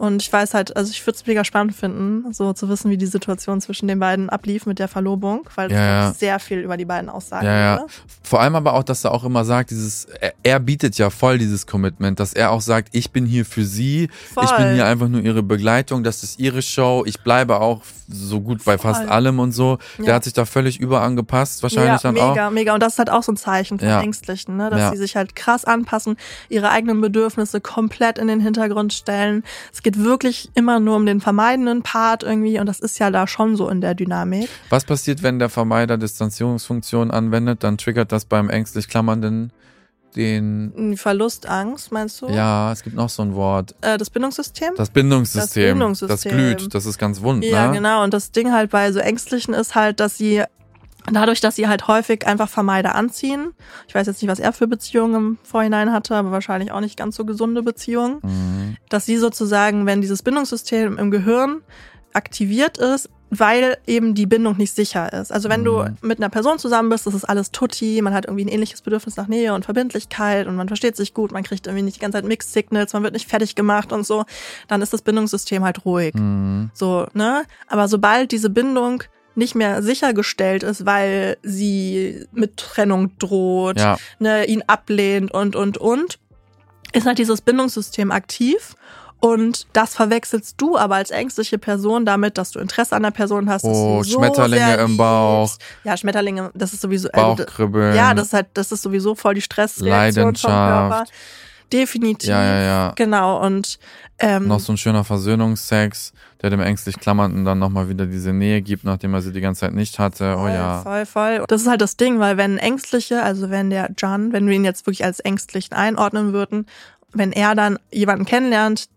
S1: Und ich weiß halt, also ich würde es mega spannend finden, so zu wissen, wie die Situation zwischen den beiden ablief mit der Verlobung, weil das
S2: Ja,
S1: sehr viel über die beiden aussagen
S2: Ja, ja. Vor allem aber auch, dass er auch immer sagt, dieses, er, er bietet ja voll dieses Commitment, dass er auch sagt, ich bin hier für sie,
S1: Voll.
S2: ich bin hier einfach nur ihre Begleitung, das ist ihre Show, ich bleibe auch so gut bei fast
S1: Voll.
S2: allem und so. Der
S1: Ja.
S2: hat sich da völlig überangepasst, wahrscheinlich dann auch.
S1: mega, mega. Und das ist halt auch so ein Zeichen von. Ängstlichen, ne? dass sie sich halt krass anpassen, ihre eigenen Bedürfnisse komplett in den Hintergrund stellen. Es geht wirklich immer nur um den vermeidenden Part irgendwie und das ist ja da schon so in der Dynamik.
S2: Was passiert, wenn der Vermeider Distanzierungsfunktion anwendet? Dann triggert das beim ängstlich Klammernden den.
S1: Verlustangst, meinst du?
S2: Ja, es gibt noch so ein Wort.
S1: Äh, das Bindungssystem?
S2: Das Bindungssystem.
S1: Das Bindungssystem.
S2: Das glüht. Das ist ganz wund,
S1: Ja,
S2: ne?
S1: genau. Und das Ding halt bei so Ängstlichen ist halt, dass sie dadurch, dass sie halt häufig einfach Vermeider anziehen. Ich weiß jetzt nicht, was er für Beziehungen im Vorhinein hatte, aber wahrscheinlich auch nicht ganz so gesunde Beziehungen.
S2: Mhm.
S1: Dass sie sozusagen, wenn dieses Bindungssystem im Gehirn aktiviert ist, weil eben die Bindung nicht sicher ist. Also wenn du
S2: Mhm.
S1: mit einer Person zusammen bist, das ist alles tutti, man hat irgendwie ein ähnliches Bedürfnis nach Nähe und Verbindlichkeit und man versteht sich gut, man kriegt irgendwie nicht die ganze Zeit Mixed Signals, man wird nicht fertig gemacht und so, dann ist das Bindungssystem halt ruhig.
S2: Mhm.
S1: So, ne? Aber sobald diese Bindung nicht mehr sichergestellt ist, weil sie mit Trennung droht,
S2: Ja.
S1: ne, ihn ablehnt und, und, und, ist halt dieses Bindungssystem aktiv. Und das verwechselst du aber als ängstliche Person damit, dass du Interesse an der Person hast.
S2: Oh,
S1: so
S2: Schmetterlinge im
S1: liebst.
S2: Bauch.
S1: Ja, Schmetterlinge, das ist sowieso. also,
S2: Bauchkribbeln.
S1: ja, das ist halt, das ist sowieso voll die Stressreaktion vom Körper. Definitiv.
S2: Ja, ja, ja.
S1: Genau. Und ähm,
S2: Noch so ein schöner Versöhnungsex, der dem ängstlich Klammernden dann nochmal wieder diese Nähe gibt, nachdem er sie die ganze Zeit nicht hatte. Oh
S1: Voll,
S2: ja.
S1: Voll, voll. Das ist halt das Ding, weil wenn Ängstliche, also wenn der John, wenn wir ihn jetzt wirklich als Ängstlichen einordnen würden, wenn er dann jemanden kennenlernt,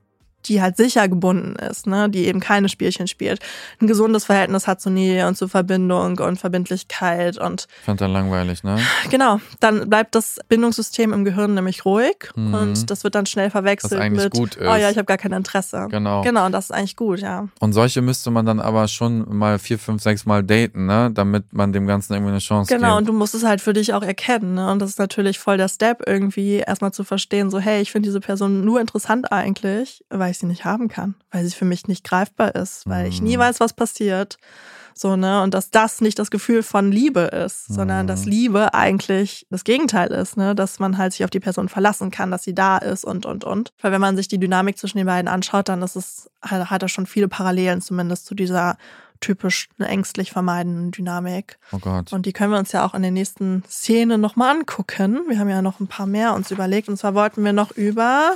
S1: die halt sicher gebunden ist, ne, die eben keine Spielchen spielt, ein gesundes Verhältnis hat zur Nähe und zur Verbindung und Verbindlichkeit und
S2: Ich fand das langweilig, ne?
S1: genau, dann bleibt das Bindungssystem im Gehirn nämlich ruhig
S2: Mhm.
S1: und das wird dann schnell verwechselt
S2: Was eigentlich
S1: mit oh ja, ich habe gar kein Interesse.
S2: Genau.
S1: Genau, und das ist eigentlich gut, ja.
S2: Und solche müsste man dann aber schon mal vier, fünf, sechs Mal daten, ne? Damit man dem Ganzen irgendwie eine Chance
S1: Genau, und
S2: gibt.
S1: du musst es halt für dich auch erkennen. Ne? Und das ist natürlich voll der Step, irgendwie erstmal zu verstehen, so, hey, ich finde diese Person nur interessant eigentlich, weil ich sie nicht haben kann, weil sie für mich nicht greifbar ist, weil ich nie
S2: Mhm.
S1: weiß, was passiert. So, ne? Und dass das nicht das Gefühl von Liebe ist, sondern
S2: Mhm.
S1: dass Liebe eigentlich das Gegenteil ist, ne? Dass man halt sich auf die Person verlassen kann, dass sie da ist und und und. Weil wenn man sich die Dynamik zwischen den beiden anschaut, dann ist es, hat, hat er schon viele Parallelen zumindest zu dieser typisch ängstlich vermeidenden Dynamik.
S2: Oh Gott.
S1: Und die können wir uns ja auch in den nächsten Szenen nochmal angucken. Wir haben ja noch ein paar mehr uns überlegt. Und zwar wollten wir noch über.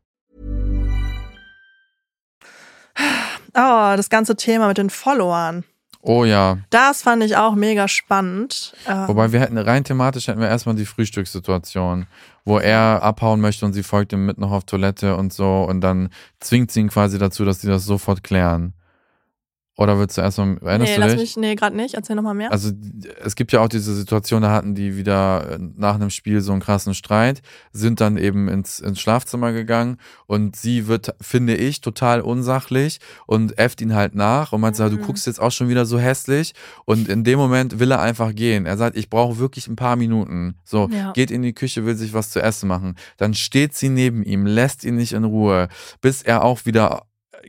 S1: Oh, das ganze Thema mit den Followern.
S2: Oh ja.
S1: Das fand ich auch mega spannend. Äh,
S2: Wobei wir hätten rein thematisch hätten wir erstmal die Frühstückssituation, wo er abhauen möchte und sie folgt ihm mit noch auf Toilette und so und dann zwingt sie ihn quasi dazu, dass sie das sofort klären. Oder willst du erstmal, erinnerst
S1: nee,
S2: du
S1: lass
S2: dich?
S1: mich, nee, gerade nicht. Erzähl nochmal mehr.
S2: Also es gibt ja auch diese Situation, da hatten die wieder äh, nach einem Spiel so einen krassen Streit, sind dann eben ins, ins Schlafzimmer gegangen und sie wird, finde ich, total unsachlich und äfft ihn halt nach und meint, so, du
S1: Mhm.
S2: guckst jetzt auch schon wieder so hässlich und in dem Moment will er einfach gehen. Er sagt, ich brauche wirklich ein paar Minuten. So,
S1: Ja.
S2: geht in die Küche, will sich was zu essen machen. Dann steht sie neben ihm, lässt ihn nicht in Ruhe, bis er auch wieder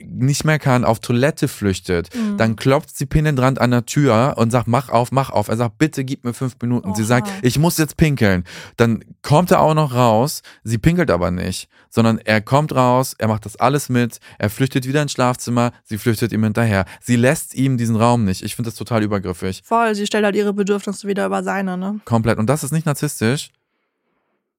S2: nicht mehr kann, auf Toilette flüchtet.
S1: Mhm.
S2: Dann klopft sie penetrant an der Tür und sagt, mach auf, mach auf. Er sagt, bitte gib mir fünf Minuten. Sie
S1: Oha.
S2: sagt, ich muss jetzt pinkeln. Dann kommt er auch noch raus. Sie pinkelt aber nicht, sondern er kommt raus, er macht das alles mit, er flüchtet wieder ins Schlafzimmer, sie flüchtet ihm hinterher. Sie lässt ihm diesen Raum nicht. Ich finde das total übergriffig.
S1: Voll, sie stellt halt ihre Bedürfnisse wieder über seine, ne?
S2: Komplett. Und das ist nicht narzisstisch?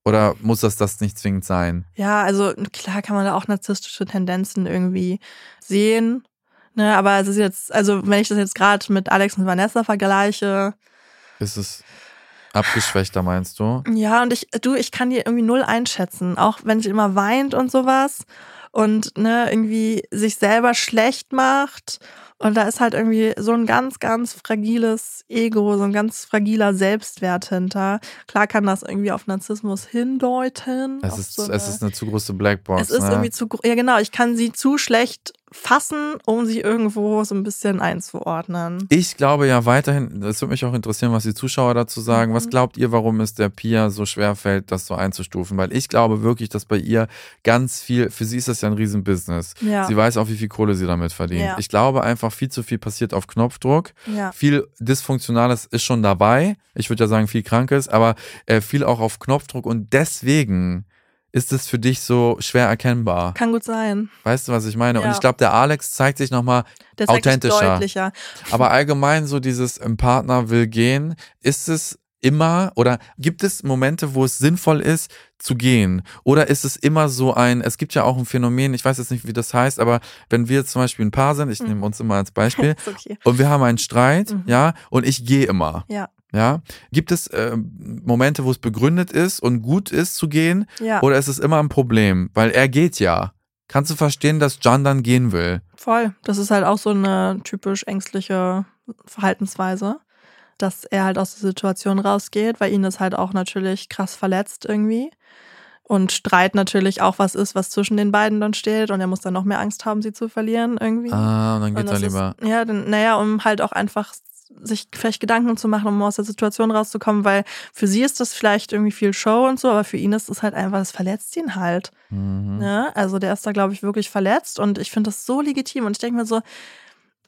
S2: Oder muss das das nicht zwingend sein?
S1: Ja, also klar kann man da auch narzisstische Tendenzen irgendwie sehen. Ne, aber es ist jetzt, also wenn ich das jetzt gerade mit Alex und Vanessa vergleiche,
S2: Ist es abgeschwächter, meinst du?
S1: ja, und ich, du, ich kann die irgendwie null einschätzen, auch wenn sie immer weint und sowas und ne, irgendwie sich selber schlecht macht. Und da ist halt irgendwie so ein ganz, ganz fragiles Ego, so ein ganz fragiler Selbstwert hinter. Klar kann das irgendwie auf Narzissmus hindeuten.
S2: Es ist,
S1: so
S2: es
S1: eine-
S2: ist eine zu große Blackbox.
S1: es ist
S2: ne?
S1: irgendwie zu, ja genau, ich kann sie zu schlecht fassen, um sie irgendwo so ein bisschen einzuordnen.
S2: Ich glaube ja weiterhin, das würde mich auch interessieren, was die Zuschauer dazu sagen.
S1: Mhm.
S2: Was glaubt ihr, warum es der Pia so schwer fällt, das so einzustufen? Weil ich glaube wirklich, dass bei ihr ganz viel, für sie ist das ja ein Riesenbusiness.
S1: Ja.
S2: Sie weiß auch, wie viel Kohle sie damit verdient.
S1: Ja.
S2: Ich glaube einfach, viel zu viel passiert auf Knopfdruck.
S1: Ja.
S2: Viel Dysfunktionales ist schon dabei. Ich würde ja sagen, viel Krankes, aber äh, viel auch auf Knopfdruck und deswegen ist es für dich so schwer erkennbar.
S1: Kann gut sein.
S2: Weißt du, was ich meine? Und
S1: Ja.
S2: ich glaube, der Alex zeigt sich nochmal authentischer.
S1: deutlicher.
S2: Aber allgemein so dieses ein Partner will gehen, ist es immer oder gibt es Momente, wo es sinnvoll ist zu gehen? Oder ist es immer so ein, es gibt ja auch ein Phänomen, ich weiß jetzt nicht, wie das heißt, aber wenn wir zum Beispiel ein Paar sind, ich
S1: Mhm.
S2: nehme uns immer als [laughs] Beispiel,
S1: okay.
S2: und wir haben einen Streit,
S1: Mhm.
S2: ja, und ich gehe immer.
S1: Ja.
S2: Ja, gibt es äh, Momente, wo es begründet ist und gut ist zu gehen,
S1: Ja.
S2: oder ist es immer ein Problem? Weil er geht ja. Kannst du verstehen, dass John dann gehen will?
S1: Voll. Das ist halt auch so eine typisch ängstliche Verhaltensweise, dass er halt aus der Situation rausgeht, weil ihn das halt auch natürlich krass verletzt irgendwie. Und Streit natürlich auch was ist, was zwischen den beiden dann steht und er muss dann noch mehr Angst haben, sie zu verlieren irgendwie.
S2: Ah, und dann
S1: Und
S2: geht er
S1: das
S2: lieber.
S1: Ist, ja, dann, naja, um halt auch einfach sich vielleicht Gedanken zu machen, um aus der Situation rauszukommen, weil für sie ist das vielleicht irgendwie viel Show und so, aber für ihn ist es halt einfach, das verletzt ihn halt.
S2: Mhm.
S1: Ne? Also der ist da, glaube ich, wirklich verletzt und ich finde das so legitim und ich denke mir so,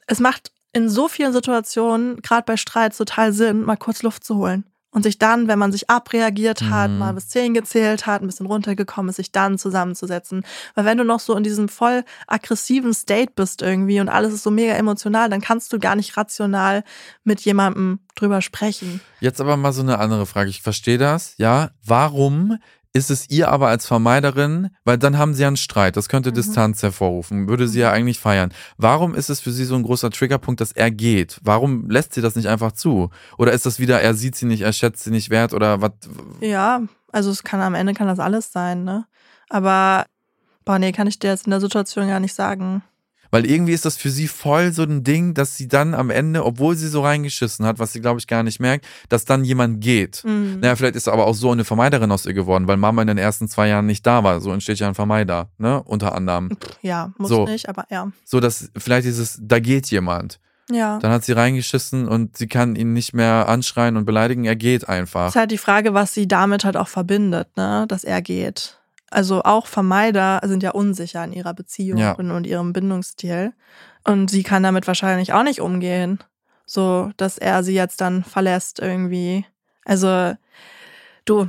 S1: es macht in so vielen Situationen, gerade bei Streits, total Sinn, mal kurz Luft zu holen und sich dann, wenn man sich abreagiert hat,
S2: Mhm.
S1: mal bis zehn gezählt hat, ein bisschen runtergekommen ist, sich dann zusammenzusetzen. Weil wenn du noch so in diesem voll aggressiven State bist irgendwie und alles ist so mega emotional, dann kannst du gar nicht rational mit jemandem drüber sprechen.
S2: Jetzt aber mal so eine andere Frage. Ich verstehe das, ja. Warum ist es ihr aber als Vermeiderin, weil dann haben sie ja einen Streit, das
S1: Mhm.
S2: könnte Distanz hervorrufen, würde sie ja eigentlich feiern. Warum ist es für sie so ein großer Triggerpunkt, dass er geht? Warum lässt sie das nicht einfach zu? Oder ist das wieder, er sieht sie nicht, er schätzt sie nicht wert oder was?
S1: Ja, also es kann am Ende kann das alles sein, ne? Aber boah, nee, kann ich dir jetzt in der Situation gar nicht sagen.
S2: Weil irgendwie ist das für sie voll so ein Ding, dass sie dann am Ende, obwohl sie so reingeschissen hat, was sie glaube ich gar nicht merkt, dass dann jemand geht.
S1: Mhm.
S2: Naja, vielleicht ist aber auch so eine Vermeiderin aus ihr geworden, weil Mama in den ersten zwei Jahren nicht da war. So entsteht ja ein Vermeider, ne? Unter anderem.
S1: Ja, muss
S2: So.
S1: nicht, aber ja.
S2: So, dass vielleicht dieses, da geht jemand.
S1: Ja.
S2: Dann hat sie reingeschissen und sie kann ihn nicht mehr anschreien und beleidigen. Er geht einfach.
S1: Ist halt die Frage, was sie damit halt auch verbindet, ne? Dass er geht. Also auch Vermeider sind ja unsicher in ihrer Beziehung
S2: Ja.
S1: und, ihrem Bindungsstil. Und sie kann damit wahrscheinlich auch nicht umgehen. So, dass er sie jetzt dann verlässt irgendwie. Also, du,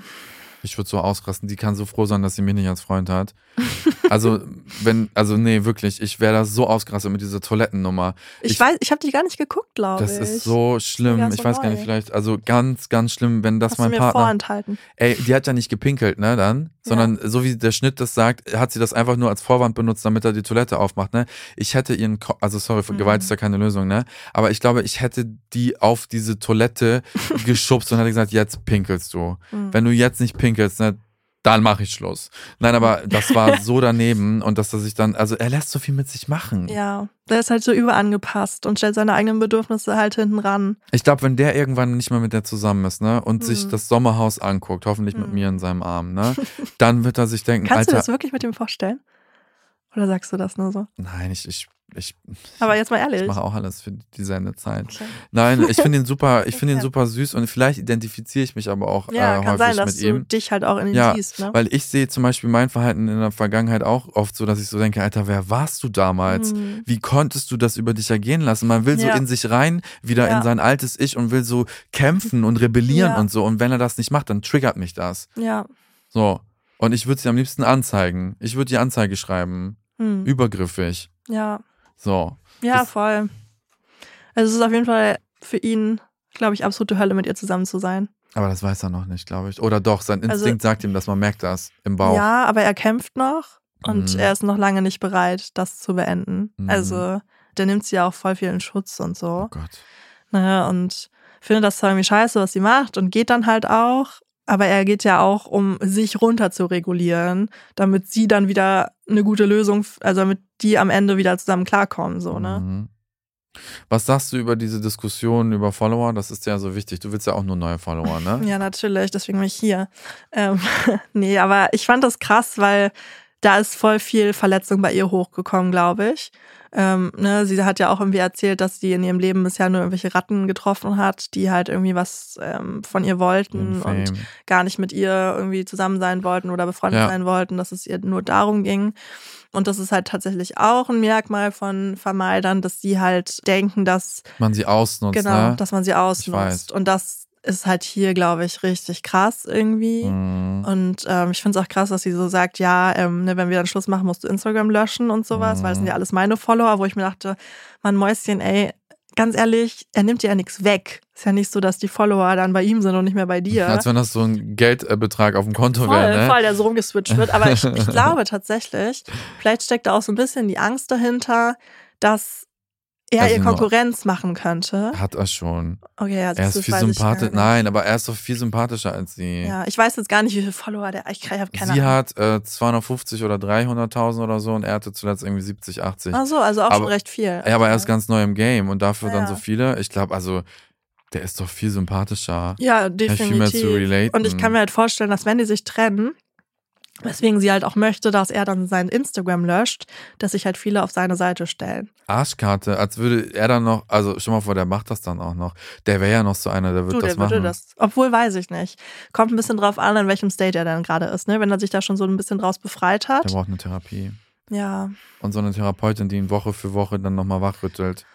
S2: Ich würde so ausrasten. Die kann so froh sein, dass sie mich nicht als Freund hat. [laughs] Also, wenn, also nee, wirklich, ich wäre da so ausgerastet mit dieser Toilettennummer.
S1: ich,
S2: Ich-
S1: weiß, ich habe die gar nicht geguckt, glaube ich.
S2: Das ist so schlimm. Ich
S1: so
S2: weiß gar nicht, vielleicht, also ganz, ganz schlimm, wenn das
S1: Hast du
S2: mein
S1: mir
S2: Partner.
S1: vorenthalten.
S2: Ey, die hat ja nicht gepinkelt, ne, dann, sondern so wie der Schnitt das sagt, hat sie das einfach nur als Vorwand benutzt, damit er die Toilette aufmacht, ne. Ich hätte ihren, Ko also sorry, für
S1: Mhm.
S2: Gewalt ist ja keine Lösung, ne, aber ich glaube, ich hätte die auf diese Toilette [laughs] geschubst und hätte gesagt, jetzt pinkelst du.
S1: Mhm.
S2: Wenn du jetzt nicht pinkelst, ne, dann mache ich Schluss. Nein, aber [laughs] das war so daneben und dass er sich dann, also er lässt so viel mit sich machen.
S1: Ja, der ist halt so überangepasst und stellt seine eigenen Bedürfnisse halt hinten ran.
S2: Ich glaube, wenn der irgendwann nicht mehr mit der zusammen ist, ne, und sich
S1: Mhm.
S2: das Sommerhaus anguckt, hoffentlich mit
S1: Mhm.
S2: mir in seinem Arm, ne, [laughs] dann wird er sich denken,
S1: Kannst du
S2: Alter,
S1: das wirklich mit ihm vorstellen? Oder sagst du das nur so?
S2: nein, ich, ich, ich,
S1: Aber jetzt mal ehrlich.
S2: ich mache auch alles für die Sendezeit.
S1: Okay.
S2: Nein, ich finde ihn super, [laughs] ich finde ihn super süß und vielleicht identifiziere ich mich aber auch
S1: Ja,
S2: äh,
S1: kann
S2: häufig
S1: sein, dass
S2: mit
S1: du
S2: ihm.
S1: dich halt auch in ihn
S2: Ja,
S1: siehst, ne?
S2: Weil ich sehe zum Beispiel mein Verhalten in der Vergangenheit auch oft so, dass ich so denke, Alter, wer warst du damals?
S1: Mhm.
S2: Wie konntest du das über dich ergehen lassen? Man will so
S1: Ja.
S2: in sich rein, wieder
S1: Ja.
S2: in sein altes Ich und will so kämpfen und rebellieren und so. Und wenn er das nicht macht, dann triggert mich das.
S1: Ja.
S2: So. Und ich würde sie am liebsten anzeigen. Ich würde die Anzeige schreiben.
S1: Hm.
S2: Übergriffig.
S1: Ja.
S2: So.
S1: Ja,
S2: Das-
S1: voll. Also es ist auf jeden Fall für ihn, glaube ich, absolute Hölle, mit ihr zusammen zu sein.
S2: Aber das weiß er noch nicht, glaube ich. Oder doch, sein
S1: Also-
S2: Instinkt sagt ihm das, man merkt das im Bauch.
S1: Ja, aber er kämpft noch und
S2: Mhm.
S1: er ist noch lange nicht bereit, das zu beenden.
S2: Mhm.
S1: Also der nimmt sie ja auch voll viel in Schutz und so.
S2: Oh Gott.
S1: Ne, und findet das zwar irgendwie scheiße, was sie macht und geht dann halt auch. Aber er geht ja auch, um sich runter zu regulieren, damit sie dann wieder eine gute Lösung, also damit die am Ende wieder zusammen klarkommen, so, ne?
S2: Mhm. Was sagst du über diese Diskussion über Follower? Das ist ja so wichtig. Du willst ja auch nur neue Follower, ne? [laughs]
S1: Ja, natürlich, deswegen bin ich hier. Ähm, [laughs] nee, aber ich fand das krass, weil da ist voll viel Verletzung bei ihr hochgekommen, glaube ich. Ähm, ne, sie hat ja auch irgendwie erzählt, dass sie in ihrem Leben bisher nur irgendwelche Ratten getroffen hat, die halt irgendwie was ähm, von ihr wollten und gar nicht mit ihr irgendwie zusammen sein wollten oder befreundet
S2: Ja.
S1: sein wollten, dass es ihr nur darum ging. Und das ist halt tatsächlich auch ein Merkmal von Vermeidern, dass sie halt denken, dass
S2: Man sie ausnutzt,
S1: genau,
S2: ne?
S1: dass man sie ausnutzt. Und das ist halt hier, glaube ich, richtig krass irgendwie.
S2: Mhm.
S1: Und ähm, ich finde es auch krass, dass sie so sagt, ja, ähm, ne, wenn wir dann Schluss machen, musst du Instagram löschen und sowas, weil es sind
S2: Mhm.
S1: ja alles meine Follower, wo ich mir dachte, Mann, Mäuschen, ey, ganz ehrlich, er nimmt dir ja nichts weg. Ist ja nicht so, dass die Follower dann bei ihm sind und nicht mehr bei dir.
S2: Als wenn das so ein Geldbetrag auf dem Konto
S1: Voll,
S2: wäre, ne?
S1: voll, der so rumgeswitcht wird. Aber ich, ich [laughs] glaube tatsächlich, vielleicht steckt da auch so ein bisschen die Angst dahinter, dass er
S2: Also
S1: ihr Konkurrenz machen könnte.
S2: Hat er schon.
S1: Okay, ja,
S2: Er
S1: das
S2: ist viel sympathischer.
S1: nicht.
S2: Nein, aber er ist doch viel sympathischer als sie.
S1: Ja, ich weiß jetzt gar nicht, wie viele Follower der. Ich, ich habe keine
S2: sie
S1: Ahnung.
S2: hat äh, 250 oder 300.000 oder so und er hatte zuletzt irgendwie 70, 80.
S1: Ach so, also auch schon
S2: Aber-
S1: recht viel.
S2: Ja, aber er ist ganz neu im Game und dafür
S1: Ja,
S2: dann so viele. Ich glaube, also, der ist doch viel sympathischer.
S1: Ja,
S2: Hat viel mehr zu
S1: definitiv.
S2: relaten.
S1: Und ich kann mir halt vorstellen, dass wenn die sich trennen, weswegen sie halt auch möchte, dass er dann sein Instagram löscht, dass sich halt viele auf seine Seite stellen.
S2: Arschkarte, als würde er dann noch, also schon mal vor, der macht das dann auch noch. Der wäre ja noch so einer, der wird
S1: Du,
S2: das
S1: der
S2: machen.
S1: würde das. Obwohl weiß ich nicht. Kommt ein bisschen drauf an, in welchem State er dann gerade ist, ne? Wenn er sich da schon so ein bisschen draus befreit
S2: Der
S1: hat.
S2: braucht eine Therapie.
S1: Ja.
S2: Und so eine Therapeutin, die ihn Woche für Woche dann nochmal wachrüttelt.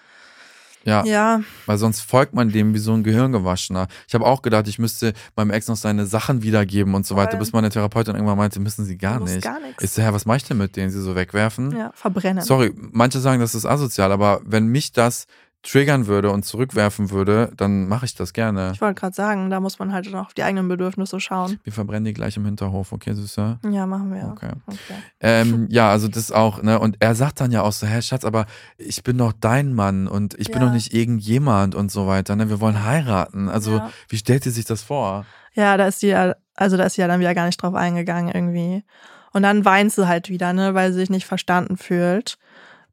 S2: Ja,
S1: Ja,
S2: weil sonst folgt man dem wie so ein Gehirngewaschener. Ich habe auch gedacht, ich müsste meinem Ex noch seine Sachen wiedergeben und so weiter,
S1: Voll.
S2: bis meine Therapeutin irgendwann meinte, müssen sie gar nicht.
S1: gar nichts.
S2: Ich so, hä, was mache ich denn mit denen? Sie so wegwerfen?
S1: ja, verbrennen.
S2: Sorry, manche sagen, das ist asozial, aber wenn mich das triggern würde und zurückwerfen würde, dann mache ich das gerne.
S1: Ich wollte gerade sagen, da muss man halt noch auf die eigenen Bedürfnisse schauen.
S2: Wir verbrennen die gleich im Hinterhof, okay, Süßer?
S1: Ja, machen wir.
S2: Okay.
S1: okay.
S2: Ähm, ja, also das auch, ne? Und er sagt dann ja auch so, hä, Schatz, aber ich bin doch dein Mann und ich bin
S1: Ja.
S2: doch nicht irgendjemand und so weiter, ne? Wir wollen heiraten. Also,
S1: Ja.
S2: wie stellt ihr sich das vor?
S1: Ja, da ist sie ja, also da ist sie ja dann wieder gar nicht drauf eingegangen irgendwie. Und dann weint sie halt wieder, ne, weil sie sich nicht verstanden fühlt.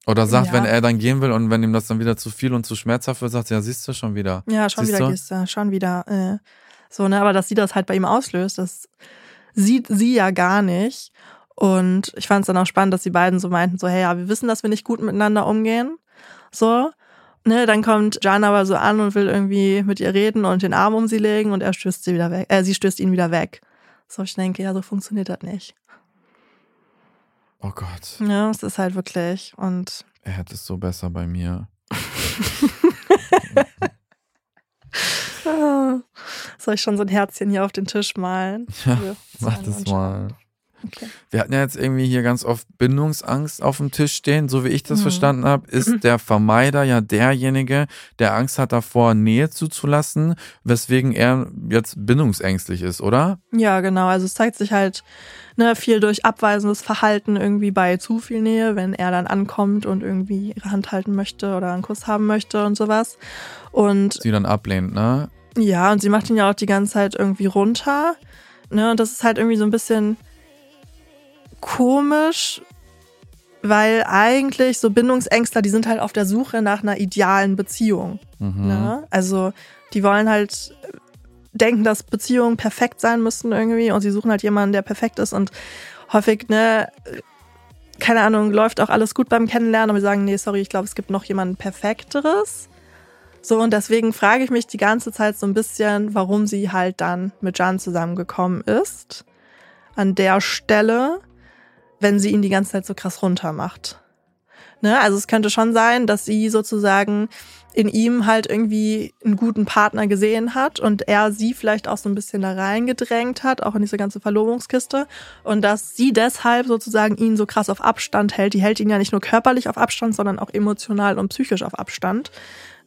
S2: Oder sagt,
S1: Ja.
S2: wenn er dann gehen will und wenn ihm das dann wieder zu viel und zu schmerzhaft wird, sagt sie, ja, siehst du schon wieder.
S1: Ja, schon
S2: Siehst
S1: wieder
S2: du?
S1: gehst du, schon wieder. Äh, so, ne, aber dass sie das halt bei ihm auslöst, das sieht sie ja gar nicht. Und ich fand es dann auch spannend, dass die beiden so meinten, so, hey, ja, wir wissen, dass wir nicht gut miteinander umgehen. So. Ne, dann kommt Jan aber so an und will irgendwie mit ihr reden und den Arm um sie legen und er stößt sie wieder weg. Äh, sie stößt ihn wieder weg. So, ich denke, ja, so funktioniert das nicht.
S2: Oh Gott,
S1: Ja, es ist halt wirklich. Und
S2: er hätte es so besser bei mir. [laughs]
S1: ah, soll ich schon so ein Herzchen hier auf den Tisch malen?
S2: Ja, Mach das mal.
S1: Okay.
S2: Wir hatten ja jetzt irgendwie hier ganz oft Bindungsangst auf dem Tisch stehen. So wie ich das
S1: Mhm.
S2: verstanden habe, ist [clears throat] der Vermeider ja derjenige, der Angst hat davor, Nähe zuzulassen, weswegen er jetzt bindungsängstlich ist, oder?
S1: Ja, genau. Also es zeigt sich halt ne, viel durch abweisendes Verhalten irgendwie bei zu viel Nähe, wenn er dann ankommt und irgendwie ihre Hand halten möchte oder einen Kuss haben möchte und sowas. Und
S2: Sie dann ablehnt, ne?
S1: ja, und sie macht ihn ja auch die ganze Zeit irgendwie runter. Ne, und das ist halt irgendwie so ein bisschen komisch, weil eigentlich so Bindungsängstler, die sind halt auf der Suche nach einer idealen Beziehung.
S2: Mhm.
S1: Ne? Also die wollen halt denken, dass Beziehungen perfekt sein müssen irgendwie und sie suchen halt jemanden, der perfekt ist und häufig, ne, keine Ahnung, läuft auch alles gut beim Kennenlernen, aber sie sagen, nee, sorry, ich glaube, es gibt noch jemanden perfekteres. So, und deswegen frage ich mich die ganze Zeit so ein bisschen, warum sie halt dann mit Jan zusammengekommen ist. An der Stelle, wenn sie ihn die ganze Zeit so krass runter macht. Ne? Also es könnte schon sein, dass sie sozusagen in ihm halt irgendwie einen guten Partner gesehen hat und er sie vielleicht auch so ein bisschen da reingedrängt hat, auch in diese ganze Verlobungskiste und dass sie deshalb sozusagen ihn so krass auf Abstand hält. Die hält ihn ja nicht nur körperlich auf Abstand, sondern auch emotional und psychisch auf Abstand,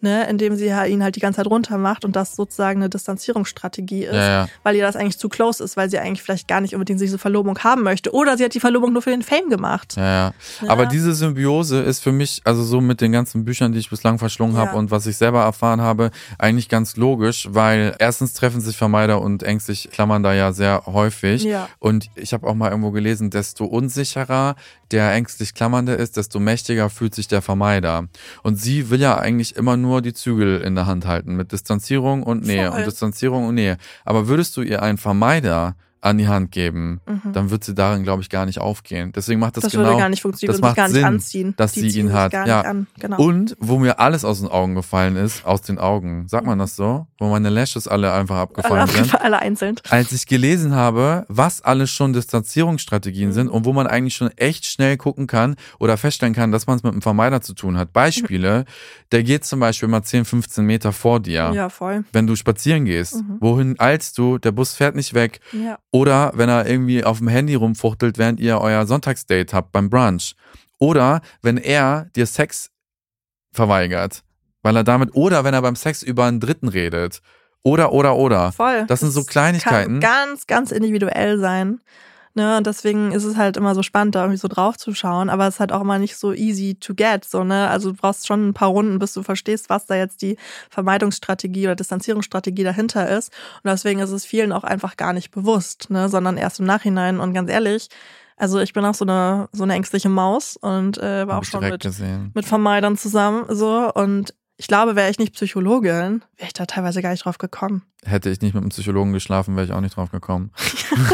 S1: ne, indem sie ihn halt die ganze Zeit runter macht und das sozusagen eine Distanzierungsstrategie ist,
S2: Ja, ja.
S1: weil ihr das eigentlich zu close ist, weil sie eigentlich vielleicht gar nicht unbedingt diese Verlobung haben möchte oder sie hat die Verlobung nur für den Fame gemacht.
S2: Ja, ja. Aber diese Symbiose ist für mich, also so mit den ganzen Büchern, die ich bislang verschlungen habe und was ich selber erfahren habe, eigentlich ganz logisch, weil erstens treffen sich Vermeider und ängstlich klammern da ja sehr häufig. Und ich habe auch mal irgendwo gelesen, desto unsicherer der ängstlich Klammernde ist, desto mächtiger fühlt sich der Vermeider. Und sie will ja eigentlich immer nur die Zügel in der Hand halten mit Distanzierung und Nähe
S1: Voll.
S2: und Distanzierung und Nähe. Aber würdest du ihr einen Vermeider an die Hand geben, dann wird sie darin, glaube ich, gar nicht aufgehen. Deswegen macht das,
S1: Mhm. Das
S2: genau.
S1: würde gar nicht funktionieren,
S2: das macht
S1: gar nicht
S2: Sinn,
S1: anziehen.
S2: dass
S1: Die
S2: sie ihn hat. ja.
S1: genau.
S2: Und wo mir alles aus den Augen gefallen ist, aus den Augen, sagt man das so? Wo meine Lashes alle einfach
S1: alle,
S2: abgefallen sind.
S1: alle einzeln.
S2: Als ich gelesen habe, was alles schon Distanzierungsstrategien
S1: Mhm.
S2: sind und wo man eigentlich schon echt schnell gucken kann oder feststellen kann, dass man es mit einem Vermeider zu tun hat. Beispiele, der geht zum Beispiel mal 10, 15 Meter vor dir.
S1: Ja, voll.
S2: Wenn du spazieren gehst, wohin eilst du? Der Bus fährt nicht weg.
S1: Ja.
S2: Oder wenn er irgendwie auf dem Handy rumfuchtelt, während ihr euer Sonntagsdate habt beim Brunch. Oder wenn er dir Sex verweigert, weil er damit, oder wenn er beim Sex über einen Dritten redet. Oder, oder, oder.
S1: Voll.
S2: Das sind so Kleinigkeiten.
S1: Kann ganz, ganz individuell sein. Ne, und deswegen ist es halt immer so spannend, da irgendwie so drauf zu schauen. Aber es ist halt auch immer nicht so easy to get. So, ne? Also du brauchst schon ein paar Runden, bis du verstehst, was da jetzt die Vermeidungsstrategie oder Distanzierungsstrategie dahinter ist. Und deswegen ist es vielen auch einfach gar nicht bewusst, ne? sondern erst im Nachhinein. Und ganz ehrlich, also ich bin auch so eine, so eine ängstliche Maus und äh, war
S2: Hab
S1: auch schon mit,
S2: gesehen.
S1: mit Vermeidern zusammen. so Und ich glaube, wäre ich nicht Psychologin, wäre ich da teilweise gar nicht drauf gekommen.
S2: Hätte ich nicht mit einem Psychologen geschlafen, wäre ich auch nicht drauf gekommen. [laughs]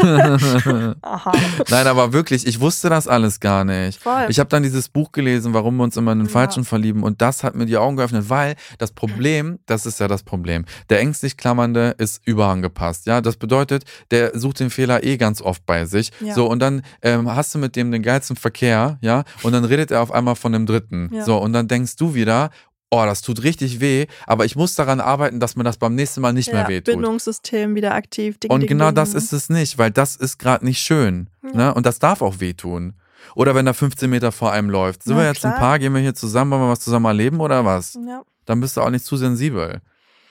S1: Aha.
S2: Nein, aber wirklich, ich wusste das alles gar nicht.
S1: Voll.
S2: Ich habe dann dieses Buch gelesen, warum wir uns immer in den
S1: Ja.
S2: Falschen verlieben und das hat mir die Augen geöffnet, weil das Problem, das ist ja das Problem, der ängstlich Klammernde ist überangepasst, ja, das bedeutet, der sucht den Fehler eh ganz oft bei sich,
S1: Ja.
S2: so und dann ähm, hast du mit dem den geilsten Verkehr, ja, und dann redet er auf einmal von dem Dritten,
S1: Ja.
S2: so und dann denkst du wieder, oh, das tut richtig weh, aber ich muss daran arbeiten, dass mir das beim nächsten Mal nicht
S1: ja,
S2: mehr wehtut.
S1: Bindungssystem wieder aktiv. Ding,
S2: Und
S1: ding,
S2: genau
S1: ding.
S2: das ist es nicht, weil das ist gerade nicht schön. Ne? Und das darf auch wehtun. Oder wenn er 15 Meter vor einem läuft. Sind
S1: Na,
S2: wir jetzt ein
S1: klar.
S2: Paar, gehen wir hier zusammen, wollen wir was zusammen erleben oder was?
S1: Ja.
S2: Dann bist du auch nicht zu sensibel.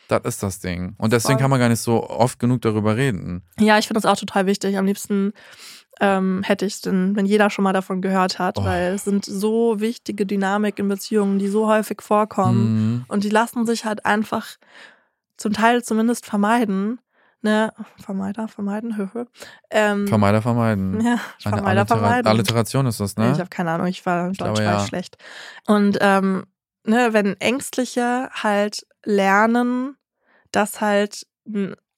S2: Das ist das Ding. Und deswegen
S1: Voll.
S2: kann man gar nicht so oft genug darüber reden.
S1: Ja, ich finde das auch total wichtig. Am liebsten ähm, hätte ich es denn, wenn jeder schon mal davon gehört hat,
S2: Oh.
S1: weil es sind so wichtige Dynamik in Beziehungen, die so häufig vorkommen
S2: Mhm.
S1: und die lassen sich halt einfach zum Teil zumindest vermeiden. Ne, Vermeider, vermeiden, höhö. Ähm,
S2: Vermeider vermeiden. [laughs]
S1: Ja,
S2: Eine
S1: Vermeider,
S2: Allitera-
S1: vermeiden.
S2: Alliteration ist das,
S1: Ich
S2: ne?
S1: habe keine Ahnung, ich war in
S2: Ich
S1: Deutsch
S2: ja.
S1: ich schlecht. Und ähm, ne, wenn Ängstliche halt lernen, dass halt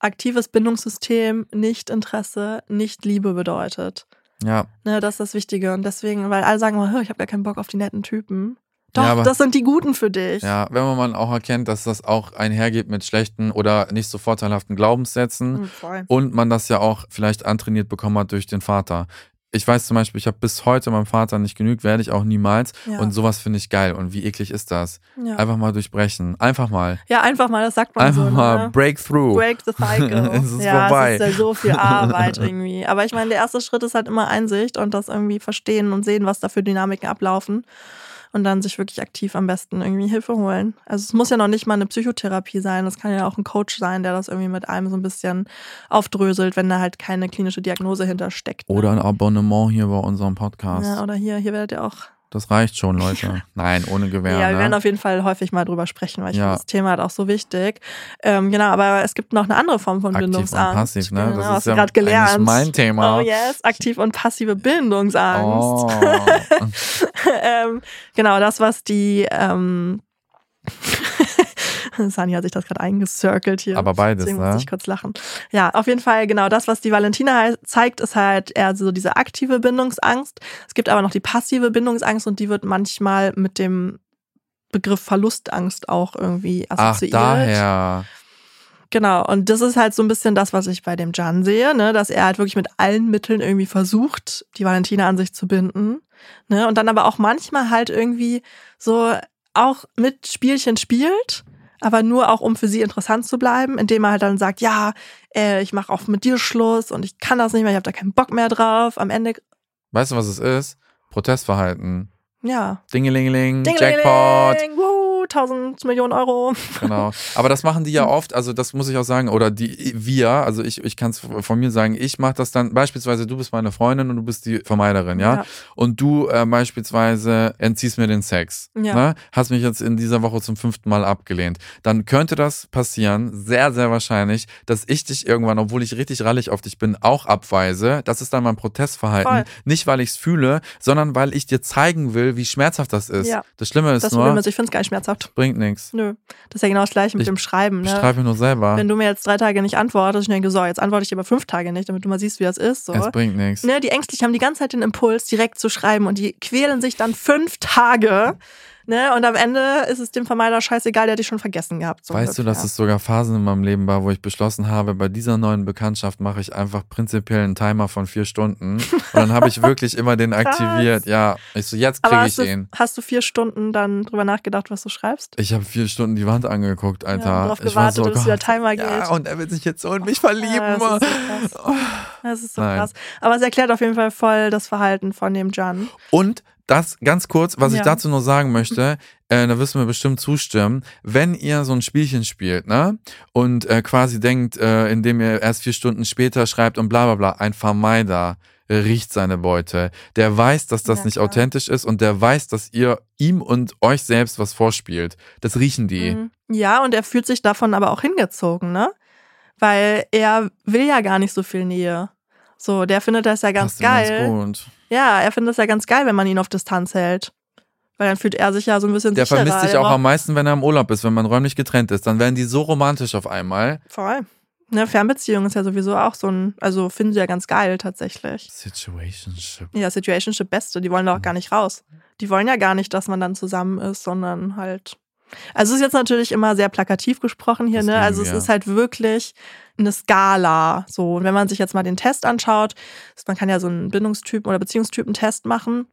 S1: aktives Bindungssystem nicht Interesse, nicht Liebe bedeutet.
S2: Ja.
S1: Ne, das ist das Wichtige. Und deswegen, weil alle sagen "Hö, ich habe gar keinen Bock auf die netten Typen. Doch,
S2: Ja, aber-
S1: das sind die Guten für dich.
S2: Ja, wenn man auch erkennt, dass das auch einhergeht mit schlechten oder nicht so vorteilhaften Glaubenssätzen
S1: Mhm,
S2: und man das ja auch vielleicht antrainiert bekommen hat durch den Vater. Ich weiß zum Beispiel, ich habe bis heute meinem Vater nicht genügt, werde ich auch niemals.
S1: Ja.
S2: Und sowas finde ich geil. Und wie eklig ist das?
S1: Ja.
S2: Einfach mal durchbrechen. Einfach mal.
S1: ja, einfach mal, das sagt man
S2: Einfach
S1: so.
S2: mal
S1: ne?
S2: Breakthrough.
S1: Break the cycle. [laughs]
S2: Es ist
S1: ja,
S2: vorbei.
S1: es ist ja so viel [laughs] Arbeit irgendwie. Aber ich meine, der erste Schritt ist halt immer Einsicht und das irgendwie verstehen und sehen, was da für Dynamiken ablaufen. Und dann sich wirklich aktiv am besten irgendwie Hilfe holen. Also es muss ja noch nicht mal eine Psychotherapie sein. Es kann ja auch ein Coach sein, der das irgendwie mit einem so ein bisschen aufdröselt, wenn da halt keine klinische Diagnose hintersteckt. ne?
S2: Oder ein Abonnement hier bei unserem Podcast.
S1: Ja, oder hier, hier werdet ihr auch.
S2: Das reicht schon, [laughs] Leute. Nein, ohne Gewehr.
S1: Ja, wir
S2: ne?
S1: werden auf jeden Fall häufig mal drüber sprechen, weil ich
S2: Ja.
S1: finde das Thema halt auch so wichtig. Ähm, genau, aber es gibt noch eine andere Form von
S2: Aktiv und
S1: Bindungsangst.
S2: passiv, ne?
S1: Genau,
S2: Das ist ja
S1: gerade gelernt.
S2: mein Thema.
S1: Oh yes, aktiv und passive Bindungsangst.
S2: Oh. [laughs]
S1: ähm, genau, das, was die ähm, [laughs] [laughs] Sani hat sich das gerade eingecircelt hier.
S2: Aber beides,
S1: Deswegen
S2: ne?
S1: muss ich kurz lachen. Ja, auf jeden Fall, genau, das, was die Valentina zeigt, ist halt eher so diese aktive Bindungsangst. Es gibt aber noch die passive Bindungsangst und die wird manchmal mit dem Begriff Verlustangst auch irgendwie
S2: Ach,
S1: assoziiert.
S2: daher.
S1: Genau, und das ist halt so ein bisschen das, was ich bei dem Jan sehe, ne, dass er halt wirklich mit allen Mitteln irgendwie versucht, die Valentina an sich zu binden, ne, und dann aber auch manchmal halt irgendwie so auch mit Spielchen spielt, aber nur auch um für sie interessant zu bleiben, indem er halt dann sagt, ja, äh, ich mache auch mit dir Schluss und ich kann das nicht mehr, ich habe da keinen Bock mehr drauf. Am Ende,
S2: Weißt du, was es ist? Protestverhalten.
S1: ja,
S2: Dingelingeling,
S1: Dingelingeling,
S2: Jackpot.
S1: Wuhu, 1000 Millionen Euro.
S2: Genau. Aber das machen die ja oft, also das muss ich auch sagen, oder die wir, also ich, ich kann es von mir sagen, ich mache das dann, beispielsweise du bist meine Freundin und du bist die Vermeiderin, ja?
S1: Ja.
S2: Und du äh, beispielsweise entziehst mir den Sex.
S1: Ja.
S2: Ne? Hast mich jetzt in dieser Woche zum fünften Mal abgelehnt. Dann könnte das passieren, sehr, sehr wahrscheinlich, dass ich dich irgendwann, obwohl ich richtig rallig auf dich bin, auch abweise. Das ist dann mein Protestverhalten.
S1: Voll.
S2: Nicht, weil ich es fühle, sondern weil ich dir zeigen will, wie schmerzhaft das ist.
S1: Ja.
S2: Das Schlimme ist
S1: Das
S2: nur,
S1: Problem ist, ich finde es gar nicht schmerzhaft.
S2: Bringt nichts.
S1: Nö. Das ist ja genau das gleiche mit
S2: Ich
S1: dem Schreiben.
S2: Ich
S1: Ne?
S2: streife mich nur selber.
S1: Wenn du mir jetzt drei Tage nicht antwortest, ich denke, so, jetzt antworte ich dir aber fünf Tage nicht, damit du mal siehst, wie das ist. So.
S2: Es bringt nichts.
S1: Ne, die Ängstlichen haben die ganze Zeit den Impuls, direkt zu schreiben und die quälen sich dann fünf Tage. Ne, und am Ende ist es dem Vermeider scheißegal, der hat dich schon vergessen gehabt. So
S2: Weißt du, dass es sogar Phasen in meinem Leben war, wo ich beschlossen habe, bei dieser neuen Bekanntschaft mache ich einfach prinzipiell einen Timer von vier Stunden. Und dann habe ich [laughs] wirklich immer den aktiviert. Ja, ich so, jetzt kriege ich
S1: du,
S2: ihn.
S1: hast du vier Stunden dann drüber nachgedacht, was du schreibst?
S2: Ich habe vier Stunden die Wand angeguckt, Alter.
S1: Ja, darauf gewartet,
S2: so,
S1: bis der Timer geht.
S2: Ja, und er wird sich jetzt so in mich verlieben.
S1: Ja, das ist so krass. Das ist so
S2: Nein.
S1: krass. Aber es erklärt auf jeden Fall voll das Verhalten von dem Jan.
S2: Und das ganz kurz, was ich
S1: Ja.
S2: dazu noch sagen möchte, äh, da wirst du mir bestimmt zustimmen, wenn ihr so ein Spielchen spielt, ne? Und äh, quasi denkt, äh, indem ihr erst vier Stunden später schreibt und bla bla bla, ein Vermeider riecht seine Beute. Der weiß, dass das
S1: Ja,
S2: nicht
S1: klar.
S2: authentisch ist und der weiß, dass ihr ihm und euch selbst was vorspielt. Das riechen die.
S1: Mhm. Ja, und er fühlt sich davon aber auch hingezogen, ne? Weil er will ja gar nicht so viel Nähe. So, der findet das ja ganz
S2: ganz
S1: geil.
S2: gut.
S1: Ja, er findet es ja ganz geil, wenn man ihn auf Distanz hält. Weil dann fühlt er sich ja so ein bisschen
S2: Der
S1: sicherer.
S2: vermisst sich auch am meisten, wenn er im Urlaub ist, wenn man räumlich getrennt ist. Dann werden die so romantisch auf einmal.
S1: Voll. Ne, Fernbeziehung ist ja sowieso auch so ein, also finden sie ja ganz geil tatsächlich.
S2: Situationship.
S1: Ja, Situationship Beste, die wollen da auch gar nicht raus. Die wollen ja gar nicht, dass man dann zusammen ist, sondern halt. Also es ist jetzt natürlich immer sehr plakativ gesprochen hier,
S2: Das
S1: ne? Also es ist halt wirklich eine Skala. So, und wenn man sich jetzt mal den Test anschaut, man kann ja so einen Bindungstypen oder Beziehungstypen-Test machen.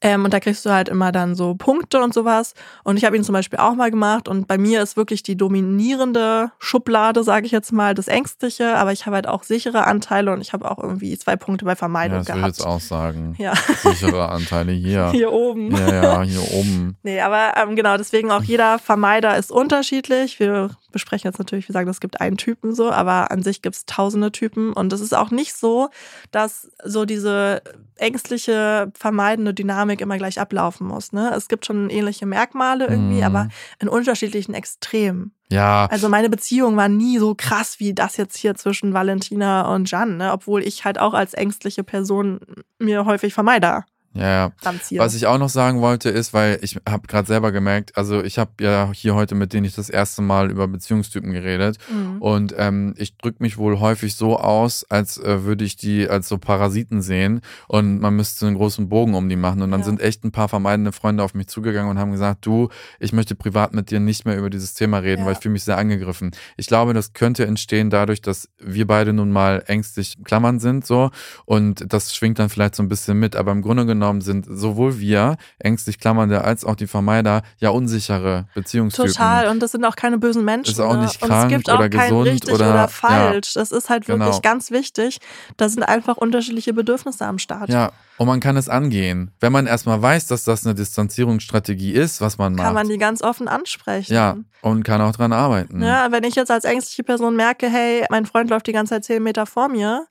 S1: Ähm, und da kriegst du halt immer dann so Punkte und sowas. Und ich habe ihn zum Beispiel auch mal gemacht. Und bei mir ist wirklich die dominierende Schublade, sage ich jetzt mal, das Ängstliche. Aber ich habe halt auch sichere Anteile und ich habe auch irgendwie zwei Punkte bei
S2: Ja,
S1: Vermeidung
S2: das will ich
S1: gehabt.
S2: jetzt auch sagen.
S1: Ja,
S2: Sichere Anteile hier. [laughs]
S1: hier oben.
S2: Ja, ja, hier oben.
S1: Nee, aber ähm, genau, deswegen auch jeder Vermeider ist unterschiedlich. Wir besprechen jetzt natürlich, wir sagen, es gibt einen Typen so, aber an sich gibt es tausende Typen. Und es ist auch nicht so, dass so diese ängstliche, vermeidende Dynamik immer gleich ablaufen muss. Ne? Es gibt schon ähnliche Merkmale irgendwie,
S2: Mhm.
S1: aber in unterschiedlichen Extremen.
S2: Ja,
S1: Also meine Beziehung war nie so krass wie das jetzt hier zwischen Valentina und Jan, ne? obwohl ich halt auch als ängstliche Person mir häufig Vermeider
S2: ja. Was ich auch noch sagen wollte, ist, weil ich habe gerade selber gemerkt, also ich habe ja hier heute mit denen ich das erste Mal über Beziehungstypen geredet
S1: Mhm.
S2: und ähm, ich drücke mich wohl häufig so aus, als äh, würde ich die als so Parasiten sehen und man müsste einen großen Bogen um die machen und dann
S1: Ja.
S2: sind echt ein paar vermeidende Freunde auf mich zugegangen und haben gesagt, du, ich möchte privat mit dir nicht mehr über dieses Thema reden,
S1: Ja.
S2: weil ich fühle mich sehr angegriffen. Ich glaube, das könnte entstehen dadurch, dass wir beide nun mal ängstlich klammern sind so und das schwingt dann vielleicht so ein bisschen mit, aber im Grunde genommen sind sowohl wir ängstlich klammernde als auch die Vermeider ja unsichere Beziehungstypen.
S1: Total. Und das sind auch keine bösen Menschen.
S2: Ist auch
S1: ne?
S2: nicht
S1: Und
S2: krank
S1: es gibt auch
S2: oder
S1: kein
S2: gesund
S1: richtig
S2: oder-
S1: oder, falsch. Das ist halt wirklich
S2: Genau.
S1: ganz wichtig. Da sind einfach unterschiedliche Bedürfnisse am Start.
S2: Ja, und man kann es angehen. Wenn man erstmal weiß, dass das eine Distanzierungsstrategie ist, was man macht.
S1: Kann man die ganz offen ansprechen.
S2: ja, und kann auch dran arbeiten.
S1: Ja, wenn ich jetzt als ängstliche Person merke, hey, mein Freund läuft die ganze Zeit zehn Meter vor mir,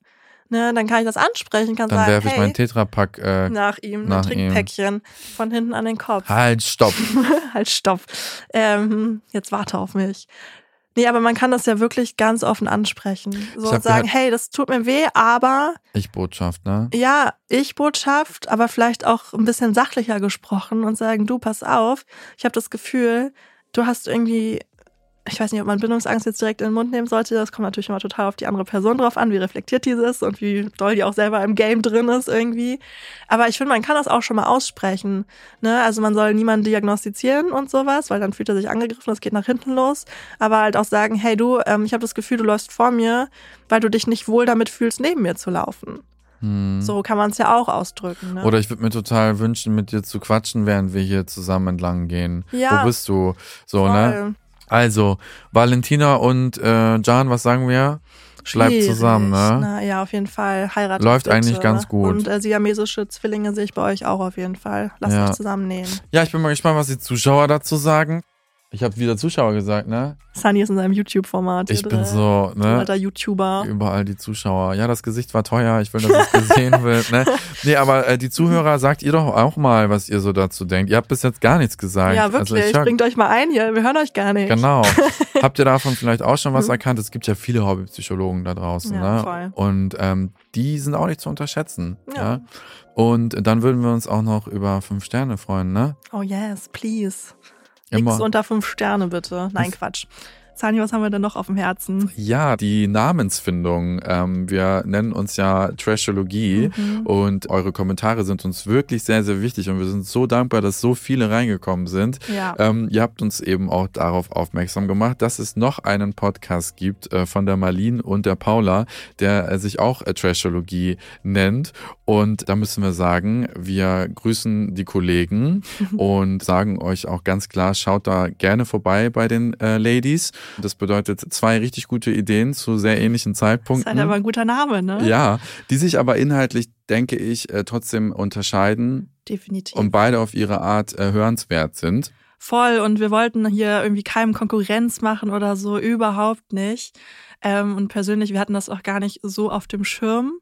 S1: ne, dann kann ich das ansprechen, kann
S2: Dann
S1: sagen,
S2: werfe ich
S1: hey,
S2: meinen Tetrapack. Äh,
S1: nach ihm,
S2: nach
S1: ein
S2: ihm.
S1: Trinkpäckchen von hinten an den Kopf.
S2: halt, stopp. [laughs]
S1: halt, stopp. Ähm, jetzt warte auf mich. Nee, aber man kann das ja wirklich ganz offen ansprechen. So und sagen, hey, das tut mir weh, aber
S2: Ich Botschaft, ne?
S1: ja, ich Botschaft, aber vielleicht auch ein bisschen sachlicher gesprochen und sagen, du, pass auf, ich habe das Gefühl, du hast irgendwie, ich weiß nicht, ob man Bindungsangst jetzt direkt in den Mund nehmen sollte, das kommt natürlich immer total auf die andere Person drauf an, wie reflektiert die ist und wie doll die auch selber im Game drin ist irgendwie. Aber ich finde, man kann das auch schon mal aussprechen. Ne? Also man soll niemanden diagnostizieren und sowas, weil dann fühlt er sich angegriffen, das geht nach hinten los. Aber halt auch sagen, hey du, ähm, ich habe das Gefühl, du läufst vor mir, weil du dich nicht wohl damit fühlst, neben mir zu laufen.
S2: Hm.
S1: So kann man es ja auch ausdrücken. Ne?
S2: Oder ich würde mir total wünschen, mit dir zu quatschen, während wir hier zusammen entlang gehen.
S1: Ja.
S2: Wo bist du? So,
S1: Voll.
S2: ne? Also, Valentina und äh, Jan, was sagen wir?
S1: Schwierig.
S2: zusammen, ne?
S1: Na, ja, auf jeden Fall. Heiratet
S2: Läuft
S1: bitte.
S2: eigentlich ganz gut.
S1: Und äh, siamesische Zwillinge sehe ich bei euch auch auf jeden Fall. Lasst
S2: Ja.
S1: euch zusammennähen.
S2: Ja, ich bin mal gespannt, was die Zuschauer dazu sagen. Ich habe wieder Zuschauer gesagt, ne?
S1: Sunny ist in seinem YouTube-Format.
S2: Ich bin so, ne?
S1: Alter YouTuber.
S2: Überall die Zuschauer. Ja, das Gesicht war teuer. Ich will, dass es gesehen [laughs] wird. Ne? Nee, aber äh, die Zuhörer, sagt ihr doch auch mal, was ihr so dazu denkt. Ihr habt bis jetzt gar nichts gesagt.
S1: Ja, wirklich.
S2: Also hör,
S1: Bringt euch mal ein hier. Wir hören euch gar nicht.
S2: genau. [laughs] habt ihr davon vielleicht auch schon was erkannt? Es gibt ja viele Hobbypsychologen da draußen.
S1: Ja,
S2: ne?
S1: voll.
S2: Und ähm, die sind auch nicht zu unterschätzen. Ja.
S1: Ja.
S2: Und dann würden wir uns auch noch über fünf Sterne freuen, ne?
S1: Oh yes, please.
S2: Immer.
S1: Nix unter fünf Sterne bitte. Nein, Quatsch. Sani, was haben wir denn noch auf dem Herzen?
S2: Ja, die Namensfindung. Ähm, wir nennen uns ja Trashologie
S1: Mhm.
S2: und eure Kommentare sind uns wirklich sehr, sehr wichtig und wir sind so dankbar, dass so viele reingekommen sind.
S1: Ja.
S2: Ähm, ihr habt uns eben auch darauf aufmerksam gemacht, dass es noch einen Podcast gibt äh, von der Marlene und der Paula, der äh, sich auch äh, Trashologie nennt. Und da müssen wir sagen, wir grüßen die Kollegen [laughs] und sagen euch auch ganz klar, schaut da gerne vorbei bei den äh, Ladies. Das bedeutet zwei richtig gute Ideen zu sehr ähnlichen
S1: ist
S2: Zeitpunkten.
S1: halt aber ein guter Name, ne?
S2: Ja, die sich aber inhaltlich, denke ich, äh, trotzdem unterscheiden
S1: Definitiv.
S2: und beide auf ihre Art äh, hörenswert sind.
S1: Voll. Und wir wollten hier irgendwie keinem Konkurrenz machen oder so, überhaupt nicht. Ähm, und persönlich, wir hatten das auch gar nicht so auf dem Schirm.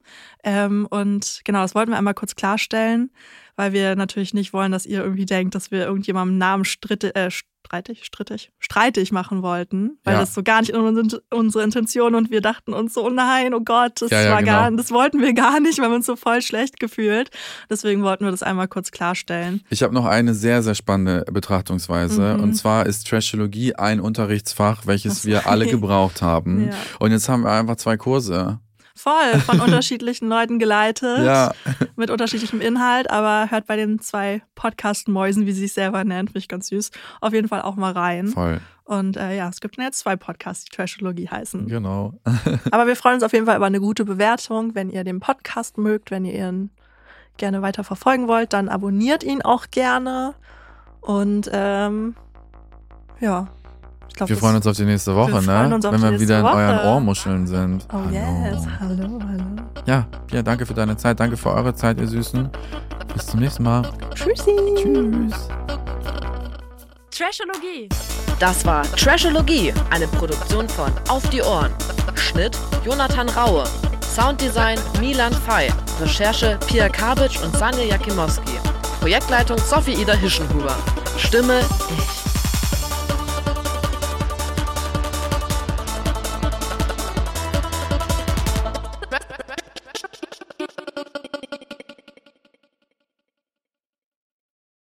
S1: Ähm, und genau, das wollten wir einmal kurz klarstellen, weil wir natürlich nicht wollen, dass ihr irgendwie denkt, dass wir irgendjemandem Namen stritte, äh, streitig, strittig, streitig machen wollten, weil
S2: Ja.
S1: das so gar nicht unsere, Intention und wir dachten uns so, oh nein, oh Gott, das
S2: Ja, ja,
S1: war gar,
S2: genau.
S1: das wollten wir gar nicht, wir haben uns so voll schlecht gefühlt. Deswegen wollten wir das einmal kurz klarstellen.
S2: Ich habe noch eine sehr, sehr spannende Betrachtungsweise.
S1: Mhm.
S2: Und zwar ist Trashologie ein Unterrichtsfach, welches
S1: so.
S2: wir alle [laughs] gebraucht haben. Und jetzt haben wir einfach zwei Kurse.
S1: Voll, von [laughs] unterschiedlichen Leuten geleitet,
S2: Ja,
S1: mit unterschiedlichem Inhalt, aber hört bei den zwei Podcast-Mäusen, wie sie sich selber nennt, finde ich ganz süß, auf jeden Fall auch mal rein.
S2: voll.
S1: Und äh, ja, es gibt jetzt zwei Podcasts, die Trashologie heißen.
S2: Genau. [laughs]
S1: Aber wir freuen uns auf jeden Fall über eine gute Bewertung, wenn ihr den Podcast mögt, wenn ihr ihren gerne weiter verfolgen wollt, dann abonniert ihn auch gerne. Und ähm, ja, ich glaube,
S2: Wir freuen uns auf die nächste Woche,
S1: Wir freuen
S2: ne?
S1: uns auf
S2: Wenn
S1: die
S2: wir wieder in
S1: Woche.
S2: euren Ohrmuscheln sind.
S1: Oh yes, hallo, hallo.
S2: Ja, Pia, danke für deine Zeit. Danke für eure Zeit, ihr Süßen. Bis zum nächsten Mal.
S1: Tschüssi.
S2: Tschüss.
S3: Trashologie.
S4: Das war Trashologie, eine Produktion von Auf die Ohren. Schnitt Jonathan Raue. Sounddesign Milan Fey. Recherche Pia Kabitsch und Sanja Jakimowski. Projektleitung Sophie Ida Hischenhuber. Stimme ich.